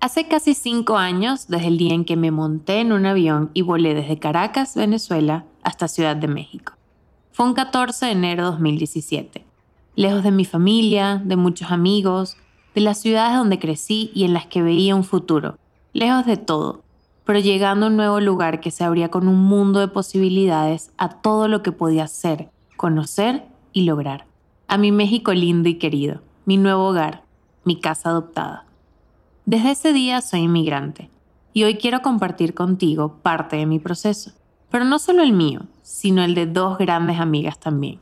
Hace casi cinco años, desde el día en que me monté en un avión y volé desde Caracas, Venezuela, hasta Ciudad de México. Fue un 14 de enero de 2017. Lejos de mi familia, de muchos amigos, de las ciudades donde crecí y en las que veía un futuro. Lejos de todo, pero llegando a un nuevo lugar que se abría con un mundo de posibilidades a todo lo que podía ser, conocer y lograr. A mi México lindo y querido, mi nuevo hogar, mi casa adoptada. Desde ese día soy inmigrante y hoy quiero compartir contigo parte de mi proceso, pero no solo el mío, sino el de dos grandes amigas también.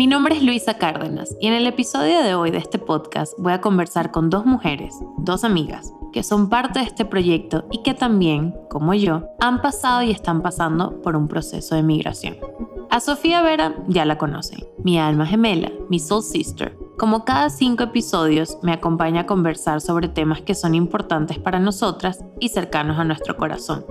Mi nombre es Luisa Cárdenas y en el episodio de hoy de este podcast voy a conversar con dos mujeres, dos amigas, que son parte de este proyecto y que también, como yo, han pasado y están pasando por un proceso de migración. A Sofía Vera ya la conocen, mi alma gemela, mi soul sister. Como cada cinco episodios, me acompaña a conversar sobre temas que son importantes para nosotras y cercanos a nuestro corazón.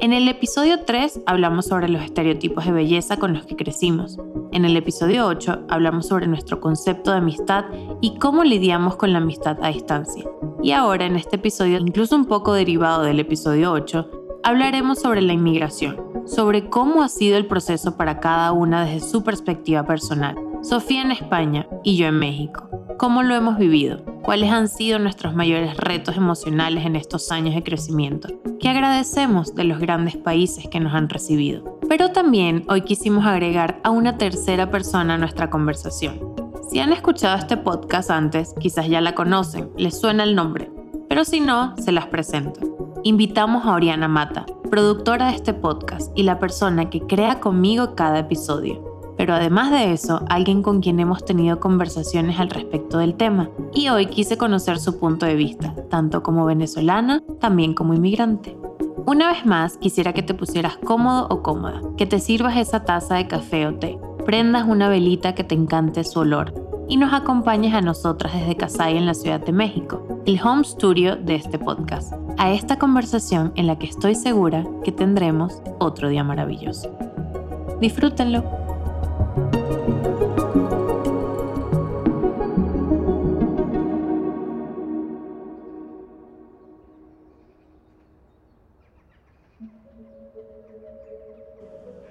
En el episodio 3 hablamos sobre los estereotipos de belleza con los que crecimos. En el episodio 8 hablamos sobre nuestro concepto de amistad y cómo lidiamos con la amistad a distancia. Y ahora en este episodio, incluso un poco derivado del episodio 8, hablaremos sobre la inmigración, sobre cómo ha sido el proceso para cada una desde su perspectiva personal. Sofía en España y yo en México. ¿Cómo lo hemos vivido? ¿Cuáles han sido nuestros mayores retos emocionales en estos años de crecimiento? ¿Qué agradecemos de los grandes países que nos han recibido? Pero también hoy quisimos agregar a una tercera persona a nuestra conversación. Si han escuchado este podcast antes, quizás ya la conocen, les suena el nombre, pero si no, se las presento. Invitamos a Oriana Mata, productora de este podcast y la persona que crea conmigo cada episodio pero además de eso, alguien con quien hemos tenido conversaciones al respecto del tema. Y hoy quise conocer su punto de vista, tanto como venezolana, también como inmigrante. Una vez más, quisiera que te pusieras cómodo o cómoda, que te sirvas esa taza de café o té, prendas una velita que te encante su olor y nos acompañes a nosotras desde Casay en la Ciudad de México, el home studio de este podcast, a esta conversación en la que estoy segura que tendremos otro día maravilloso. Disfrútenlo.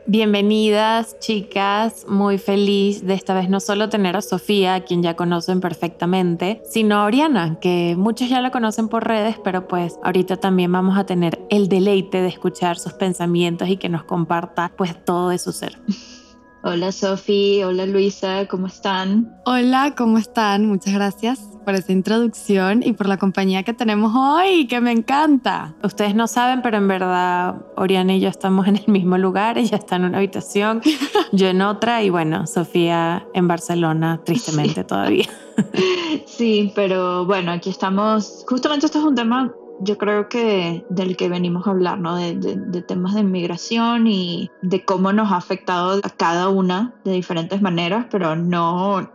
Bienvenidas, chicas. Muy feliz de esta vez no solo tener a Sofía, a quien ya conocen perfectamente, sino a Oriana, que muchos ya la conocen por redes, pero pues ahorita también vamos a tener el deleite de escuchar sus pensamientos y que nos comparta pues todo de su ser. Hola Sofi, hola Luisa, ¿cómo están? Hola, ¿cómo están? Muchas gracias por esta introducción y por la compañía que tenemos hoy, que me encanta. Ustedes no saben, pero en verdad Oriana y yo estamos en el mismo lugar, ella está en una habitación, yo en otra y bueno, Sofía en Barcelona, tristemente todavía. Sí, pero bueno, aquí estamos, justamente esto es un tema yo creo que del que venimos a hablar, ¿no? De, de, temas de inmigración y de cómo nos ha afectado a cada una de diferentes maneras, pero no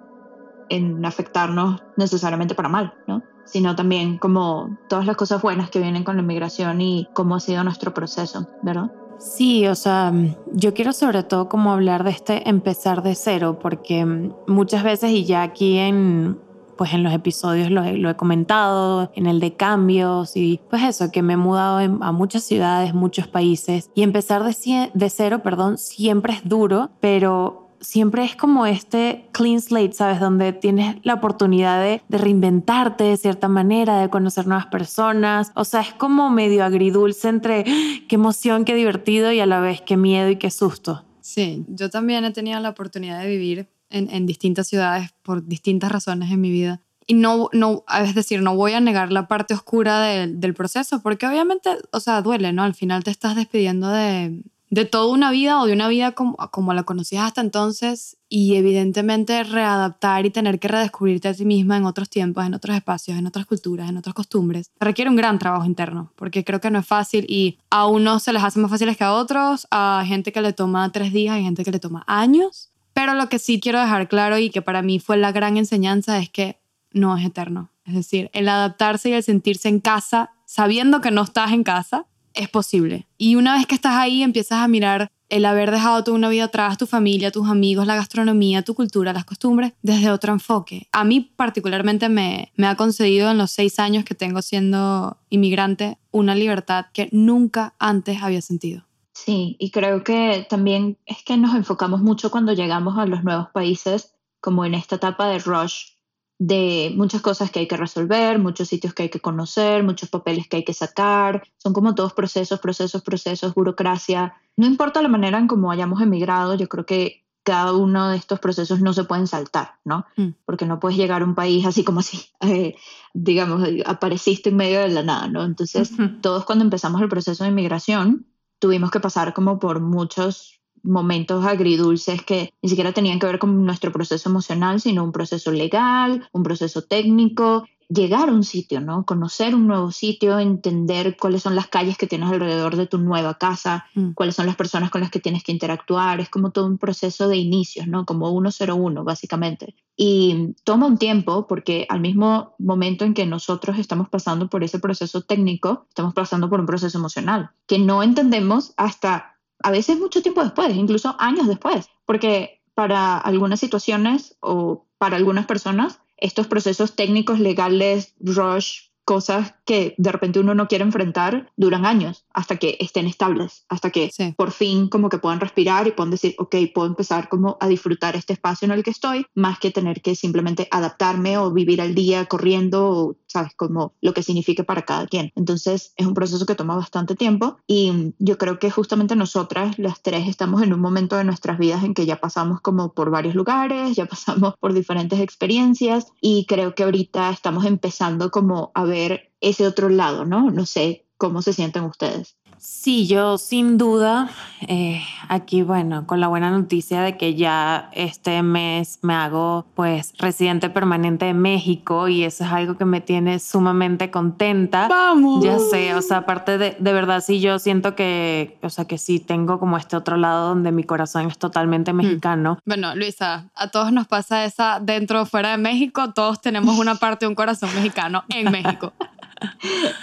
en afectarnos necesariamente para mal, ¿no? Sino también como todas las cosas buenas que vienen con la inmigración y cómo ha sido nuestro proceso, ¿verdad? Sí, o sea, yo quiero sobre todo como hablar de este empezar de cero, porque muchas veces y ya aquí en pues en los episodios lo he, comentado, en el de cambios y pues eso, que me he mudado a muchas ciudades, muchos países y empezar de, cero, perdón, siempre es duro, pero siempre es como este clean slate, ¿sabes? Donde tienes la oportunidad de, de, reinventarte de cierta manera, de conocer nuevas personas. O sea, es como medio agridulce entre ¡ah! qué emoción, qué divertido y a la vez qué miedo y qué susto. Sí, yo también he tenido la oportunidad de vivir en, distintas ciudades por distintas razones en mi vida. Y no, no, es decir, no voy a negar la parte oscura del proceso, porque obviamente, o sea, duele, ¿no? Al final te estás despidiendo de, de toda una vida o de una vida como, como la conocías hasta entonces y evidentemente readaptar y tener que redescubrirte a ti misma en otros tiempos, en otros espacios, en otras culturas, en otras costumbres, requiere un gran trabajo interno, porque creo que no es fácil y a unos se les hace más fáciles que a otros, a gente que le toma tres días y gente que le toma años. Pero lo que sí quiero dejar claro y que para mí fue la gran enseñanza es que no es eterno. Es decir, el adaptarse y el sentirse en casa, sabiendo que no estás en casa, es posible. Y una vez que estás ahí, empiezas a mirar el haber dejado toda una vida atrás, tu familia, tus amigos, la gastronomía, tu cultura, las costumbres, desde otro enfoque. A mí particularmente me, me ha concedido en los seis años que tengo siendo inmigrante una libertad que nunca antes había sentido. Sí, y creo que también es que nos enfocamos mucho cuando llegamos a los nuevos países, como en esta etapa de rush de muchas cosas que hay que resolver, muchos sitios que hay que conocer, muchos papeles que hay que sacar. Son como todos procesos, procesos, procesos, burocracia. No importa la manera en cómo hayamos emigrado, yo creo que cada uno de estos procesos no se pueden saltar, ¿no? Mm. Porque no puedes llegar a un país así como así, eh, digamos, apareciste en medio de la nada, ¿no? Entonces, todos cuando empezamos el proceso de inmigración, tuvimos que pasar como por muchos momentos agridulces que ni siquiera tenían que ver con nuestro proceso emocional, sino un proceso legal, un proceso técnico, llegar a un sitio, ¿no? Conocer un nuevo sitio, entender cuáles son las calles que tienes alrededor de tu nueva casa, mm. cuáles son las personas con las que tienes que interactuar, es como todo un proceso de inicios, ¿no? Como 101 básicamente. Y toma un tiempo porque al mismo momento en que nosotros estamos pasando por ese proceso técnico, estamos pasando por un proceso emocional que no entendemos hasta a veces mucho tiempo después, incluso años después, porque para algunas situaciones o para algunas personas, estos procesos técnicos, legales, rush, cosas que de repente uno no quiere enfrentar duran años hasta que estén estables, hasta que por fin como que puedan respirar y puedan decir, ok, puedo empezar como a disfrutar este espacio en el que estoy, más que tener que simplemente adaptarme o vivir al día corriendo, o, sabes, como lo que signifique para cada quien. Entonces es un proceso que toma bastante tiempo y yo creo que justamente nosotras, las tres, estamos en un momento de nuestras vidas en que ya pasamos como por varios lugares, ya pasamos por diferentes experiencias y creo que ahorita estamos empezando como a ver ese otro lado, ¿no? No sé cómo se sienten ustedes. Sí, yo sin duda, eh, aquí bueno, con la buena noticia de que ya este mes me hago pues residente permanente de México y eso es algo que me tiene sumamente contenta. Vamos. Ya sé, o sea, aparte de, de verdad sí, yo siento que, o sea, que sí tengo como este otro lado donde mi corazón es totalmente mm. mexicano. Bueno, Luisa, a todos nos pasa esa dentro o fuera de México, todos tenemos una parte de un corazón mexicano en México.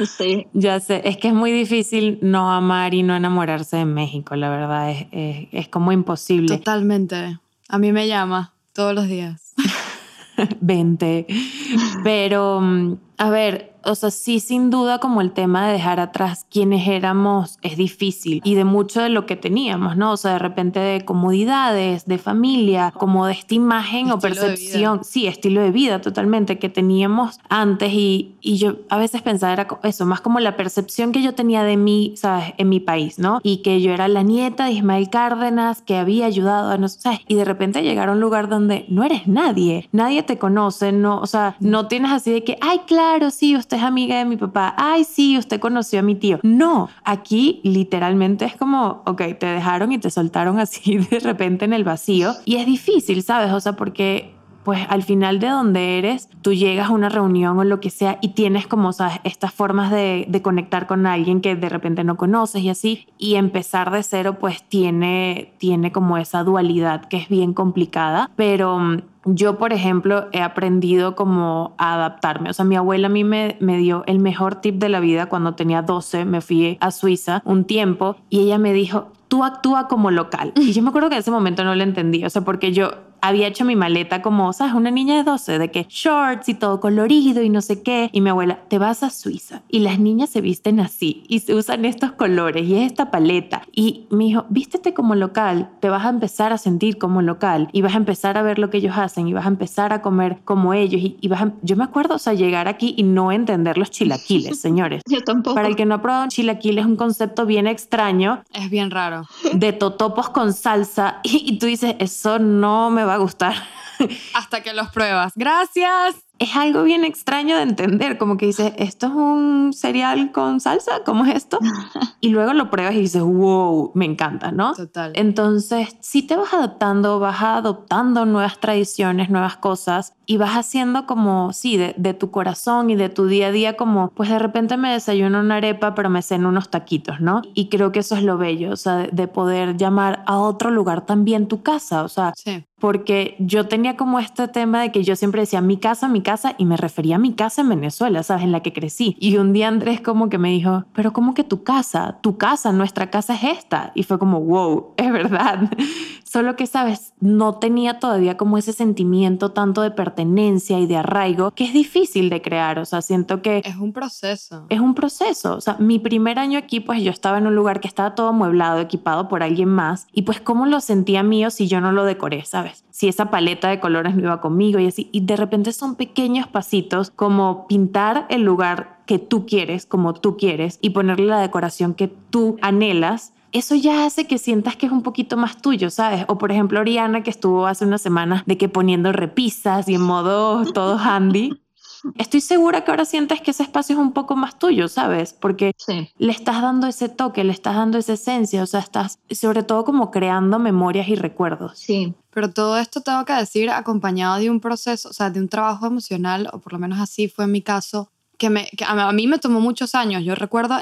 Sí. Ya sé, es que es muy difícil no amar y no enamorarse de México, la verdad, es, es, es como imposible. Totalmente. A mí me llama todos los días. Vente. Pero, mm, a ver, o sea, sí, sin duda, como el tema de dejar atrás quienes éramos es difícil y de mucho de lo que teníamos, ¿no? O sea, de repente de comodidades, de familia, como de esta imagen o percepción, sí, estilo de vida totalmente que teníamos antes y, y yo a veces pensaba era eso, más como la percepción que yo tenía de mí, ¿sabes? En mi país, ¿no? Y que yo era la nieta de Ismael Cárdenas que había ayudado a nosotros, ¿sabes? Y de repente llegar a un lugar donde no eres nadie, nadie te conoce, no, o sea, no tienes así de que, ay, claro, sí, usted es amiga de mi papá, ay, sí, usted conoció a mi tío. No, aquí literalmente es como, ok, te dejaron y te soltaron así de repente en el vacío. Y es difícil, ¿sabes? O sea, porque pues al final de donde eres, tú llegas a una reunión o lo que sea y tienes como, ¿sabes? Estas formas de, de, conectar con alguien que de repente no conoces y así. Y empezar de cero, pues tiene, tiene como esa dualidad que es bien complicada. Pero mm, yo, por ejemplo, he aprendido como a adaptarme. O sea, mi abuela a mí me, me, dio el mejor tip de la vida cuando tenía 12, me fui a Suiza un tiempo y ella me dijo, tú actúa como local. Y yo me acuerdo que en ese momento no lo entendí, o sea, porque yo había hecho mi maleta como, ¿sabes? Una niña de 12, de que shorts y todo colorido y no sé qué. Y mi abuela, te vas a Suiza y las niñas se visten así y se usan estos colores y esta paleta. Y me dijo, vístete como local, te vas a empezar a sentir como local y vas a empezar a ver lo que ellos hacen y vas a empezar a comer como ellos. Y, vas yo me acuerdo, o sea, llegar aquí y no entender los chilaquiles, señores. yo tampoco. Para el que no ha probado un chilaquil es un concepto bien extraño. Es bien raro. De totopos con salsa y, y tú dices, eso no me va a gustar. Hasta que los pruebas. Gracias es algo bien extraño de entender, como que dices, ¿esto es un cereal con salsa? ¿Cómo es esto? Y luego lo pruebas y dices, wow, me encanta, ¿no? Total. Entonces, si te vas adaptando, vas adoptando nuevas tradiciones, nuevas cosas y vas haciendo como, sí, de, de, tu corazón y de tu día a día, como, pues de repente me desayuno una arepa, pero me ceno unos taquitos, ¿no? Y creo que eso es lo bello, o sea, de, de poder llamar a otro lugar también tu casa, o sea, sí. porque yo tenía como este tema de que yo siempre decía mi casa, mi casa, y me refería a mi casa en Venezuela, ¿sabes? En la que crecí. Y un día Andrés como que me dijo, pero ¿cómo que tu casa, tu casa, nuestra casa es esta. Y fue como, wow, es verdad. Solo que, sabes, no tenía todavía como ese sentimiento tanto de pertenencia y de arraigo que es difícil de crear. O sea, siento que... Es un proceso. Es un proceso. O sea, mi primer año aquí, pues yo estaba en un lugar que estaba todo amueblado, equipado por alguien más. Y pues, ¿cómo lo sentía mío si yo no lo decoré, sabes? Si esa paleta de colores no iba conmigo y así. Y de repente son pequeños pasitos como pintar el lugar que tú quieres, como tú quieres, y ponerle la decoración que tú anhelas eso ya hace que sientas que es un poquito más tuyo, ¿sabes? O por ejemplo, Oriana, que estuvo hace una semana de que poniendo repisas y en modo todo handy. Estoy segura que ahora sientes que ese espacio es un poco más tuyo, ¿sabes? Porque le estás dando ese toque, le estás dando esa esencia, o sea, estás sobre todo como creando memorias y recuerdos. Sí. Pero todo esto tengo que decir acompañado de un proceso, o sea, de un trabajo emocional, o por lo menos así fue en mi caso, que, me, a, mí me tomó muchos años. Yo recuerdo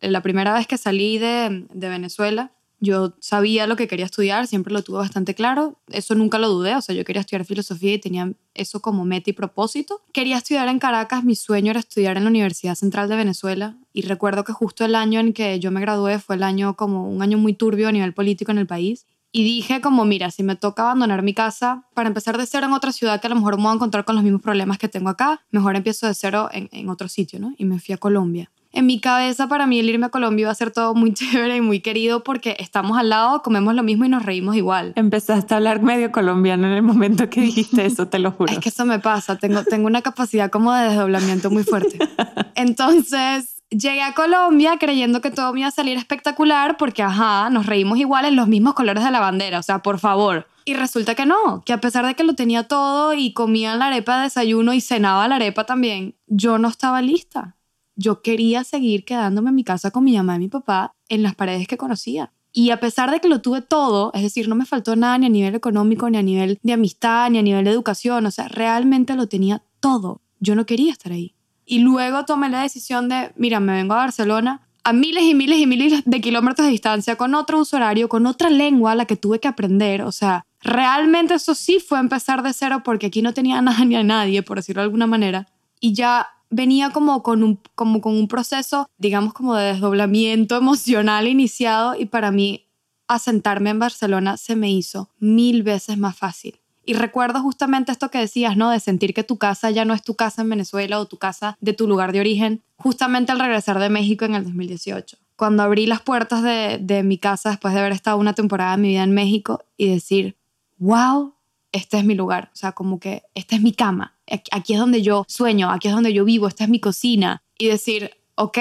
la primera vez que salí de, de, Venezuela, yo sabía lo que quería estudiar, siempre lo tuve bastante claro, eso nunca lo dudé, o sea, yo quería estudiar filosofía y tenía eso como meta y propósito. Quería estudiar en Caracas, mi sueño era estudiar en la Universidad Central de Venezuela y recuerdo que justo el año en que yo me gradué fue el año como un año muy turbio a nivel político en el país y dije como, mira, si me toca abandonar mi casa para empezar de cero en otra ciudad que a lo mejor me voy a encontrar con los mismos problemas que tengo acá, mejor empiezo de cero en, en otro sitio, ¿no? Y me fui a Colombia. En mi cabeza, para mí el irme a Colombia iba a ser todo muy chévere y muy querido porque estamos al lado, comemos lo mismo y nos reímos igual. Empezaste a hablar medio colombiano en el momento que dijiste eso, te lo juro. es que eso me pasa, tengo, tengo una capacidad como de desdoblamiento muy fuerte. Entonces, Llegué a Colombia creyendo que todo me iba a salir espectacular porque, ajá, nos reímos igual en los mismos colores de la bandera, o sea, por favor. Y resulta que no, que a pesar de que lo tenía todo y comía la arepa de desayuno y cenaba la arepa también, yo no estaba lista. Yo quería seguir quedándome en mi casa con mi mamá y mi papá en las paredes que conocía. Y a pesar de que lo tuve todo, es decir, no me faltó nada ni a nivel económico, ni a nivel de amistad, ni a nivel de educación, o sea, realmente lo tenía todo. Yo no quería estar ahí. Y luego tomé la decisión de, mira, me vengo a Barcelona a miles y miles y miles de kilómetros de distancia, con otro usuario, con otra lengua a la que tuve que aprender. O sea, realmente eso sí fue empezar de cero porque aquí no tenía nada ni a nadie, por decirlo de alguna manera. Y ya venía como con un, como con un proceso, digamos, como de desdoblamiento emocional iniciado y para mí asentarme en Barcelona se me hizo mil veces más fácil. Y recuerdo justamente esto que decías, ¿no? De sentir que tu casa ya no es tu casa en Venezuela o tu casa de tu lugar de origen, justamente al regresar de México en el 2018. Cuando abrí las puertas de, de mi casa después de haber estado una temporada de mi vida en México y decir, wow, este es mi lugar. O sea, como que esta es mi cama. Aquí es donde yo sueño, aquí es donde yo vivo, esta es mi cocina. Y decir, ok,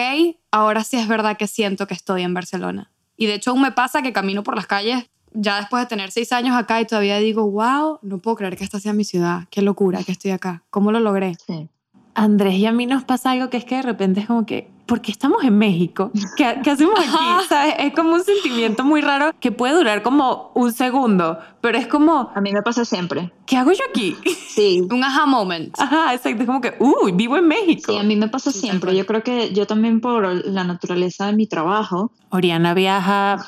ahora sí es verdad que siento que estoy en Barcelona. Y de hecho aún me pasa que camino por las calles ya después de tener seis años acá y todavía digo, wow, no puedo creer que esta sea mi ciudad, qué locura que estoy acá, ¿cómo lo logré? Sí. Andrés y a mí nos pasa algo que es que de repente es como que, ¿por qué estamos en México? ¿Qué, qué hacemos aquí? ¿Sabes? Es como un sentimiento muy raro que puede durar como un segundo, pero es como... A mí me pasa siempre. ¿Qué hago yo aquí? Sí. un aha moment. Ajá, exacto. Es como que, uy, vivo en México. Sí, a mí me pasa siempre. Yo creo que yo también por la naturaleza de mi trabajo. Oriana viaja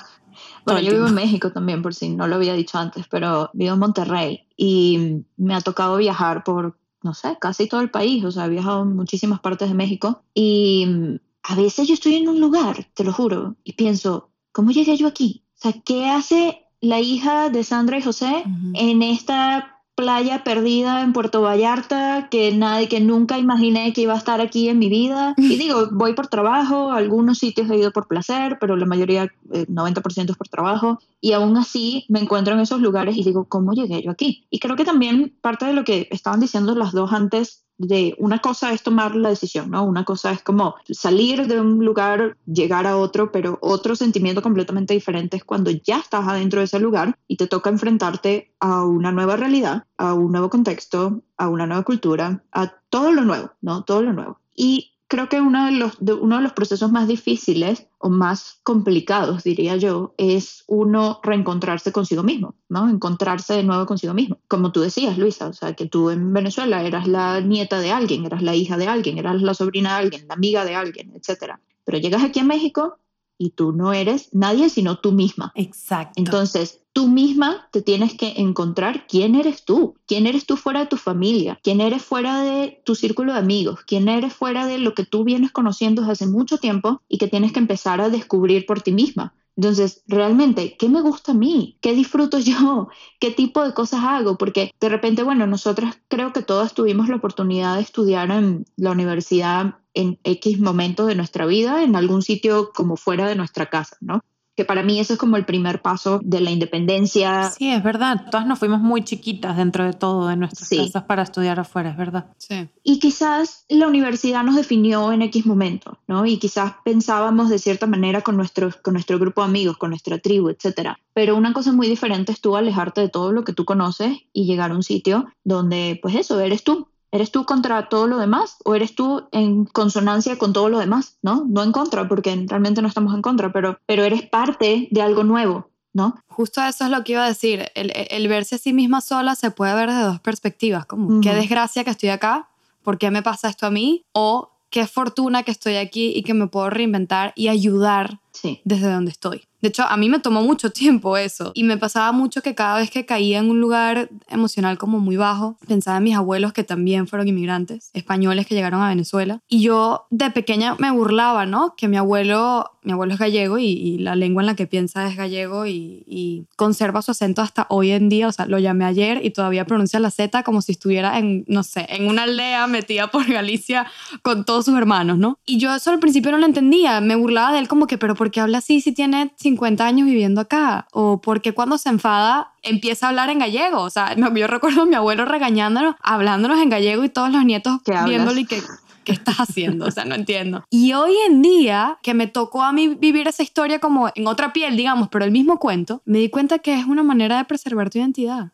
bueno, yo vivo en México también, por si no lo había dicho antes, pero vivo en Monterrey y me ha tocado viajar por, no sé, casi todo el país, o sea, he viajado en muchísimas partes de México y a veces yo estoy en un lugar, te lo juro, y pienso, ¿cómo llegué yo aquí? O sea, ¿qué hace la hija de Sandra y José en esta playa perdida en Puerto Vallarta que nadie, que nunca imaginé que iba a estar aquí en mi vida. Y digo, voy por trabajo, algunos sitios he ido por placer, pero la mayoría, 90% eh, es por trabajo. Y aún así me encuentro en esos lugares y digo, ¿cómo llegué yo aquí? Y creo que también parte de lo que estaban diciendo las dos antes de una cosa es tomar la decisión, ¿no? Una cosa es como salir de un lugar, llegar a otro, pero otro sentimiento completamente diferente es cuando ya estás adentro de ese lugar y te toca enfrentarte a una nueva realidad, a un nuevo contexto, a una nueva cultura, a todo lo nuevo, ¿no? Todo lo nuevo. Y creo que uno de, los, uno de los procesos más difíciles o más complicados, diría yo, es uno reencontrarse consigo mismo, ¿no? Encontrarse de nuevo consigo mismo. Como tú decías, Luisa, o sea, que tú en Venezuela eras la nieta de alguien, eras la hija de alguien, eras la sobrina de alguien, la amiga de alguien, etc. Pero llegas aquí a México y tú no eres nadie sino tú misma. Exacto. Entonces, tú misma te tienes que encontrar quién eres tú, quién eres tú fuera de tu familia, quién eres fuera de tu círculo de amigos, quién eres fuera de lo que tú vienes conociendo desde hace mucho tiempo y que tienes que empezar a descubrir por ti misma. Entonces, realmente, ¿qué me gusta a mí? ¿Qué disfruto yo? ¿Qué tipo de cosas hago? Porque de repente, bueno, nosotras creo que todas tuvimos la oportunidad de estudiar en la universidad en X momentos de nuestra vida, en algún sitio como fuera de nuestra casa, ¿no? Que para mí eso es como el primer paso de la independencia. Sí, es verdad. Todas nos fuimos muy chiquitas dentro de todo, de nuestras casas para estudiar afuera, es verdad. Sí. Y quizás la universidad nos definió en X momento, ¿no? Y quizás pensábamos de cierta manera con, nuestros, con nuestro grupo de amigos, con nuestra tribu, etc. Pero una cosa muy diferente es tú alejarte de todo lo que tú conoces y llegar a un sitio donde, pues eso, eres tú, ¿Eres tú contra todo lo demás o eres tú en consonancia con todo lo demás? ¿No? No en contra, porque realmente no estamos en contra, pero, pero eres parte de algo nuevo, ¿no? Justo eso es lo que iba a decir. El, verse a sí misma sola se puede ver de dos perspectivas, como qué desgracia que estoy acá, ¿por qué me pasa esto a mí? O qué fortuna que estoy aquí y que me puedo reinventar y ayudar desde donde estoy. De hecho, a mí me tomó mucho tiempo eso y me pasaba mucho que cada vez que caía en un lugar emocional como muy bajo, pensaba en mis abuelos que también fueron inmigrantes, españoles que llegaron a Venezuela. Y yo de pequeña me burlaba, ¿no? Que mi abuelo, mi abuelo es gallego y, la lengua en la que piensa es gallego y, y, conserva su acento hasta hoy en día. O sea, lo llamé ayer y todavía pronuncia la Z como si estuviera en, no sé, en una aldea metida por Galicia con todos sus hermanos, ¿no? Y yo eso al principio no lo entendía. Me burlaba de él como que, pero ¿por qué habla así si tiene 50 años viviendo acá? ¿O porque cuando se enfada empieza a hablar en gallego? O sea, yo recuerdo a mi abuelo regañándonos, hablándonos en gallego y todos los nietos viéndole y que... ¿Qué estás haciendo? O sea, no entiendo. Y hoy en día, que me tocó a mí vivir esa historia como en otra piel, digamos, pero el mismo cuento, me di cuenta que es una manera de preservar tu identidad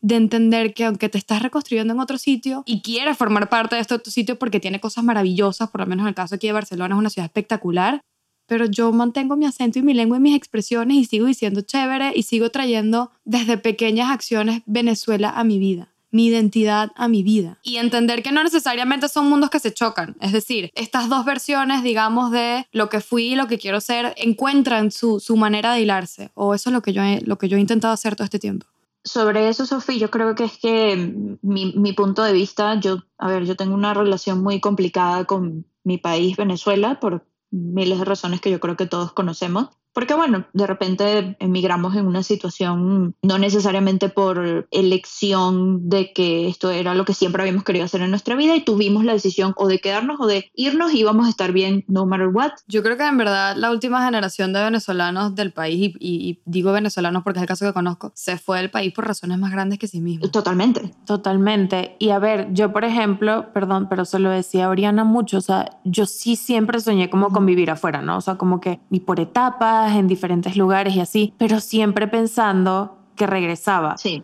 de entender que aunque te estás reconstruyendo en otro sitio y quieres formar parte de este otro sitio porque tiene cosas maravillosas, por lo menos en el caso aquí de Barcelona es una ciudad espectacular, pero yo mantengo mi acento y mi lengua y mis expresiones y sigo diciendo chévere y sigo trayendo desde pequeñas acciones Venezuela a mi vida mi identidad a mi vida y entender que no necesariamente son mundos que se chocan. Es decir, estas dos versiones, digamos, de lo que fui y lo que quiero ser, encuentran su, su manera de hilarse. O eso es lo que, yo he, lo que yo he intentado hacer todo este tiempo. Sobre eso, Sofía, yo creo que es que mi, mi punto de vista, yo, a ver, yo tengo una relación muy complicada con mi país, Venezuela, por miles de razones que yo creo que todos conocemos. Porque bueno, de repente emigramos en una situación no necesariamente por elección de que esto era lo que siempre habíamos querido hacer en nuestra vida y tuvimos la decisión o de quedarnos o de irnos y íbamos a estar bien no matter what. Yo creo que en verdad la última generación de venezolanos del país, y, digo venezolanos porque es el caso que conozco, se fue del país por razones más grandes que sí mismo. Totalmente. Totalmente. Y a ver, yo por ejemplo, perdón, pero se lo decía Oriana mucho, o sea, yo sí siempre soñé como con vivir afuera, ¿no? O sea, como que, y por etapas, en diferentes lugares y así, pero siempre pensando que regresaba. Sí.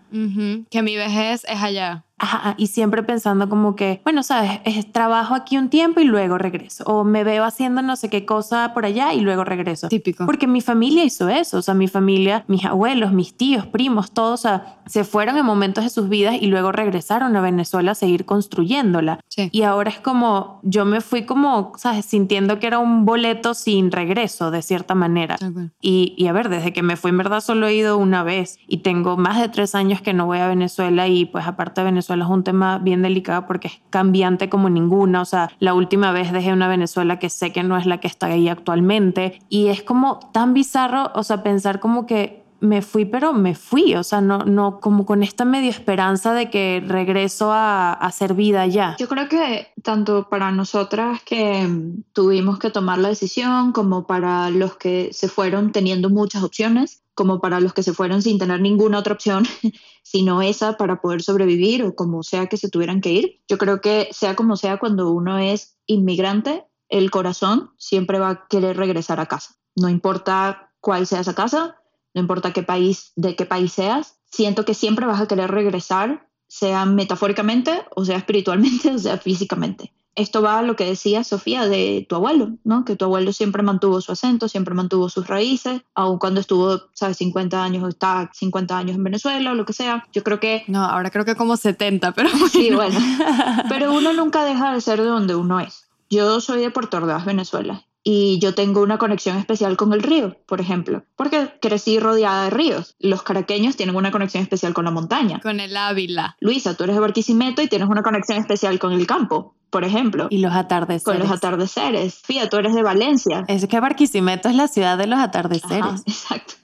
Que mi vejez es allá y siempre pensando como que, bueno, sabes, es, trabajo aquí un tiempo y luego regreso. O me veo haciendo no sé qué cosa por allá y luego regreso. Típico. Porque mi familia hizo eso. O sea, mi familia, mis abuelos, mis tíos, primos, todos, o sea, se fueron en momentos de sus vidas y luego regresaron a Venezuela a seguir construyéndola. Y ahora es como, yo me fui como, sabes, sintiendo que era un boleto sin regreso, de cierta manera. Y, y a ver, desde que me fui, en verdad solo he ido una vez y tengo más de tres años que no voy a Venezuela y pues aparte de Venezuela es un tema bien delicado porque es cambiante como ninguna. O sea, la última vez dejé una Venezuela que sé que no es la que está ahí actualmente. Y es como tan bizarro, o sea, pensar como que me fui, pero me fui, o sea, no, no, como con esta medio esperanza de que regreso a, a hacer vida ya. Yo creo que tanto para nosotras que tuvimos que tomar la decisión, como para los que se fueron teniendo muchas opciones, como para los que se fueron sin tener ninguna otra opción, sino esa para poder sobrevivir o como sea que se tuvieran que ir. Yo creo que sea como sea, cuando uno es inmigrante, el corazón siempre va a querer regresar a casa. No importa cuál sea esa casa, no importa qué país, de qué país seas, siento que siempre vas a querer regresar, sea metafóricamente, o sea espiritualmente, o sea físicamente esto va a lo que decía Sofía de tu abuelo, ¿no? Que tu abuelo siempre mantuvo su acento, siempre mantuvo sus raíces, aun cuando estuvo, ¿sabes? 50 años o está 50 años en Venezuela o lo que sea. Yo creo que... No, ahora creo que como 70, pero... Sí, bueno. Pero uno nunca deja de ser de donde uno es. Yo soy de Puerto Ordaz, Venezuela. Y yo tengo una conexión especial con el río, por ejemplo, porque crecí rodeada de ríos. Los caraqueños tienen una conexión especial con la montaña. Con el Ávila. Luisa, tú eres de Barquisimeto y tienes una conexión especial con el campo, por ejemplo. Y los atardeceres. Con los atardeceres. Fía, tú eres de Valencia. Es que Barquisimeto es la ciudad de los atardeceres. Ajá, exacto.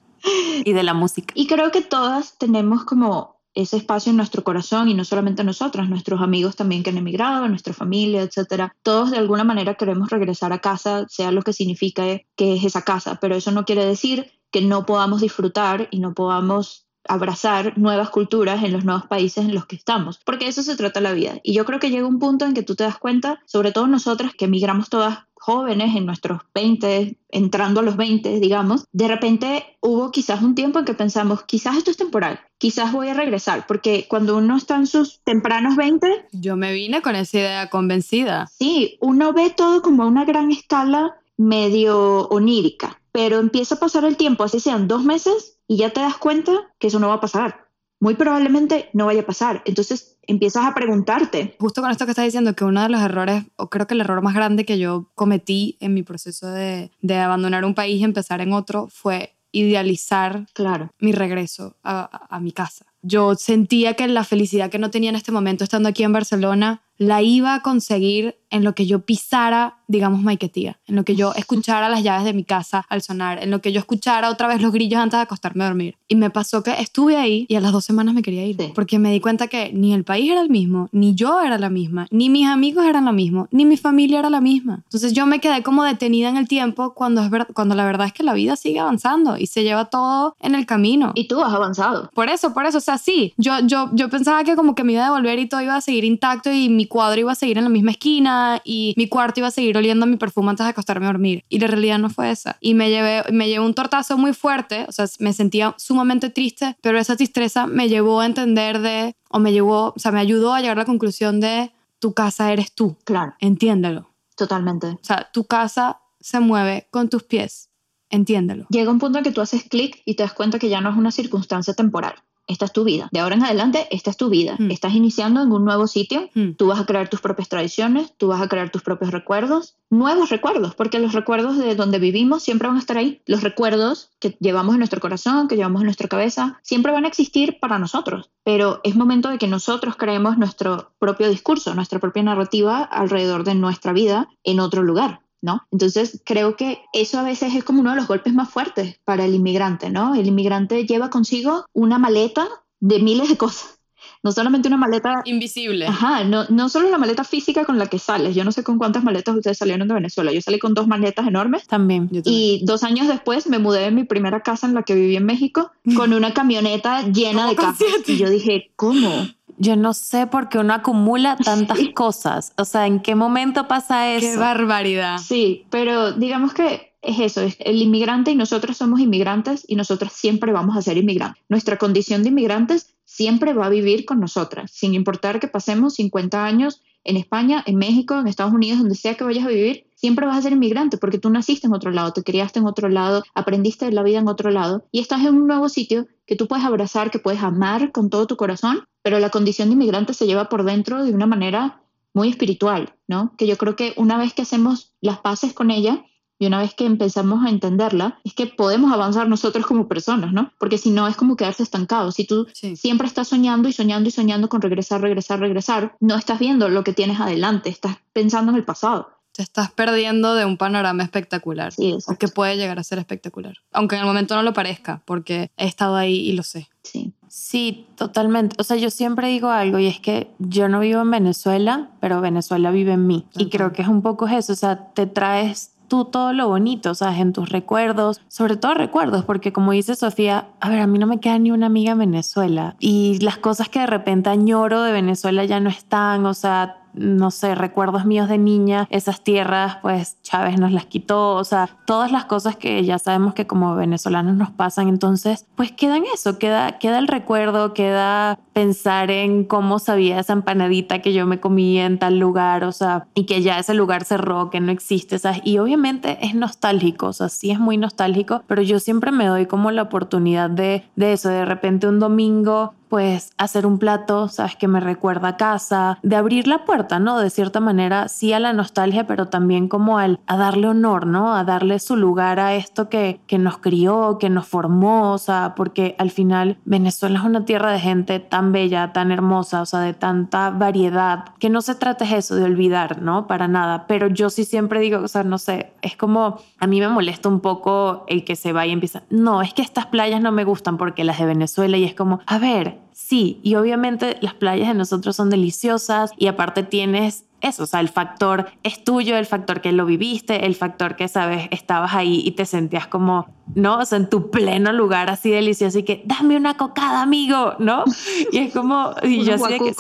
Y de la música. Y creo que todas tenemos como ese espacio en nuestro corazón y no solamente nosotras, nuestros amigos también que han emigrado, nuestra familia, etcétera. Todos de alguna manera queremos regresar a casa, sea lo que signifique que es esa casa, pero eso no quiere decir que no podamos disfrutar y no podamos abrazar nuevas culturas en los nuevos países en los que estamos, porque de eso se trata la vida. Y yo creo que llega un punto en que tú te das cuenta, sobre todo nosotras que emigramos todas jóvenes, en nuestros 20, entrando a los 20, digamos, de repente hubo quizás un tiempo en que pensamos, quizás esto es temporal, quizás voy a regresar, porque cuando uno está en sus tempranos 20... Yo me vine con esa idea convencida. Sí, uno ve todo como a una gran escala medio onírica, pero empieza a pasar el tiempo, así sean dos meses, y ya te das cuenta que eso no va a pasar. Muy probablemente no vaya a pasar. Entonces empiezas a preguntarte. Justo con esto que estás diciendo, que uno de los errores, o creo que el error más grande que yo cometí en mi proceso de, de abandonar un país y empezar en otro fue idealizar Claro. mi regreso a, a- a mi casa. Yo sentía que la felicidad que no tenía en este momento estando aquí en Barcelona la iba a conseguir en lo que yo pisara, digamos, Maiquetía, en lo que yo escuchara las llaves de mi casa al sonar, en lo que yo escuchara otra vez los grillos antes de acostarme a dormir. Y me pasó que estuve ahí y a las dos semanas me quería ir, Sí. porque me di cuenta que ni el país era el mismo, ni yo era la misma, ni mis amigos eran lo mismo, ni mi familia era la misma. Entonces yo me quedé como detenida en el tiempo cuando, es ver- cuando la verdad es que la vida sigue avanzando y se lleva todo en el camino. Y tú has avanzado. Por eso, por eso, o sea, sí, yo, yo, yo pensaba que como que me iba a devolver y todo iba a seguir intacto y mi cuadro iba a seguir en la misma esquina y mi cuarto iba a seguir oliendo mi perfume antes de acostarme a dormir. Y la realidad no fue esa. Y me llevé, me llevé un tortazo muy fuerte, o sea, me sentía sumamente triste, pero esa tristeza me llevó a entender de, o me llevó, o sea, me ayudó a llegar a la conclusión de, tu casa eres tú, Claro, entiéndelo. totalmente. O sea, tu casa se mueve con tus pies, entiéndelo. Llega un punto en que tú haces clic y te das cuenta que ya no es una circunstancia temporal. Esta es tu vida. De ahora en adelante, esta es tu vida. Mm. Estás iniciando en un nuevo sitio. Mm. Tú vas a crear tus propias tradiciones, tú vas a crear tus propios recuerdos, nuevos recuerdos, porque los recuerdos de donde vivimos siempre van a estar ahí. Los recuerdos que llevamos en nuestro corazón, que llevamos en nuestra cabeza, siempre van a existir para nosotros. Pero es momento de que nosotros creemos nuestro propio discurso, nuestra propia narrativa alrededor de nuestra vida en otro lugar. ¿No? Entonces creo que eso a veces es como uno de los golpes más fuertes para el inmigrante, ¿no? El inmigrante lleva consigo una maleta de miles de cosas, no solamente una maleta... Invisible. Ajá, no, no solo la maleta física con la que sales, yo no sé con cuántas maletas ustedes salieron de Venezuela, yo salí con dos maletas enormes También. Yo también. y dos años después me mudé de mi primera casa en la que viví en México con una camioneta llena de ¿Cómo con cajas. Y yo dije, ¿cómo? Yo no sé por qué uno acumula tantas Sí. cosas. O sea, ¿en qué momento pasa Qué eso? barbaridad. Sí, pero digamos que es eso, es el inmigrante y nosotros somos inmigrantes y nosotras siempre vamos a ser inmigrantes. Nuestra condición de inmigrantes siempre va a vivir con nosotras, sin importar que pasemos 50 años en España, en México, en Estados Unidos, donde sea que vayas a vivir, siempre vas a ser inmigrante porque tú naciste en otro lado, te criaste en otro lado, aprendiste de la vida en otro lado y estás en un nuevo sitio que tú puedes abrazar, que puedes amar con todo tu corazón, pero la condición de inmigrante se lleva por dentro de una manera muy espiritual, ¿no? Que yo creo que una vez que hacemos las paces con ella y una vez que empezamos a entenderla, es que podemos avanzar nosotros como personas, ¿no? Porque si no es como quedarse estancado. Si tú Sí. siempre estás soñando y soñando y soñando con regresar, regresar, regresar, no estás viendo lo que tienes adelante, estás pensando en el pasado. Te estás perdiendo de un panorama espectacular. Sí, exacto. Que puede llegar a ser espectacular. Aunque en el momento no lo parezca, porque he estado ahí y lo sé. Sí. Sí, totalmente. O sea, yo siempre digo algo y es que yo no vivo en Venezuela, pero Venezuela vive en mí. Y creo que es un poco eso. O sea, te traes tú todo lo bonito, o sea, en tus recuerdos, sobre todo recuerdos, porque como dice Sofía, a ver, a mí no me queda ni una amiga en Venezuela y las cosas que de repente añoro de Venezuela ya no están, o sea, no sé, recuerdos míos de niña, esas tierras, pues Chávez nos las quitó, o sea, todas las cosas que ya sabemos que como venezolanos nos pasan, entonces, pues queda en eso, queda, queda el recuerdo, queda pensar en cómo sabía esa empanadita que yo me comí en tal lugar, o sea, y que ya ese lugar cerró, que no existe, ¿sabes? Y obviamente es nostálgico, o sea, sí es muy nostálgico, pero yo siempre me doy como la oportunidad de, de eso, de repente un domingo pues hacer un plato, sabes, que me recuerda a casa, de abrir la puerta, ¿no? De cierta manera, sí a la nostalgia, pero también como al, a darle honor, ¿no? A darle su lugar a esto que, que nos crió, que nos formó, o sea, porque al final Venezuela es una tierra de gente tan bella, tan hermosa, o sea, de tanta variedad, que no se trata eso, de olvidar, ¿no? Para nada, pero yo sí siempre digo, o sea, no sé, es como, a mí me molesta un poco el que se va y empieza, no, es que estas playas no me gustan porque las de Venezuela y es como, a ver, sí, y obviamente las playas de nosotros son deliciosas y aparte tienes eso, o sea, el factor es tuyo, el factor que lo viviste, el factor que, sabes, estabas ahí y te sentías como, ¿no? O sea, en tu pleno lugar así delicioso y que, dame una cocada, amigo, ¿no? Y es como, y yo así de que,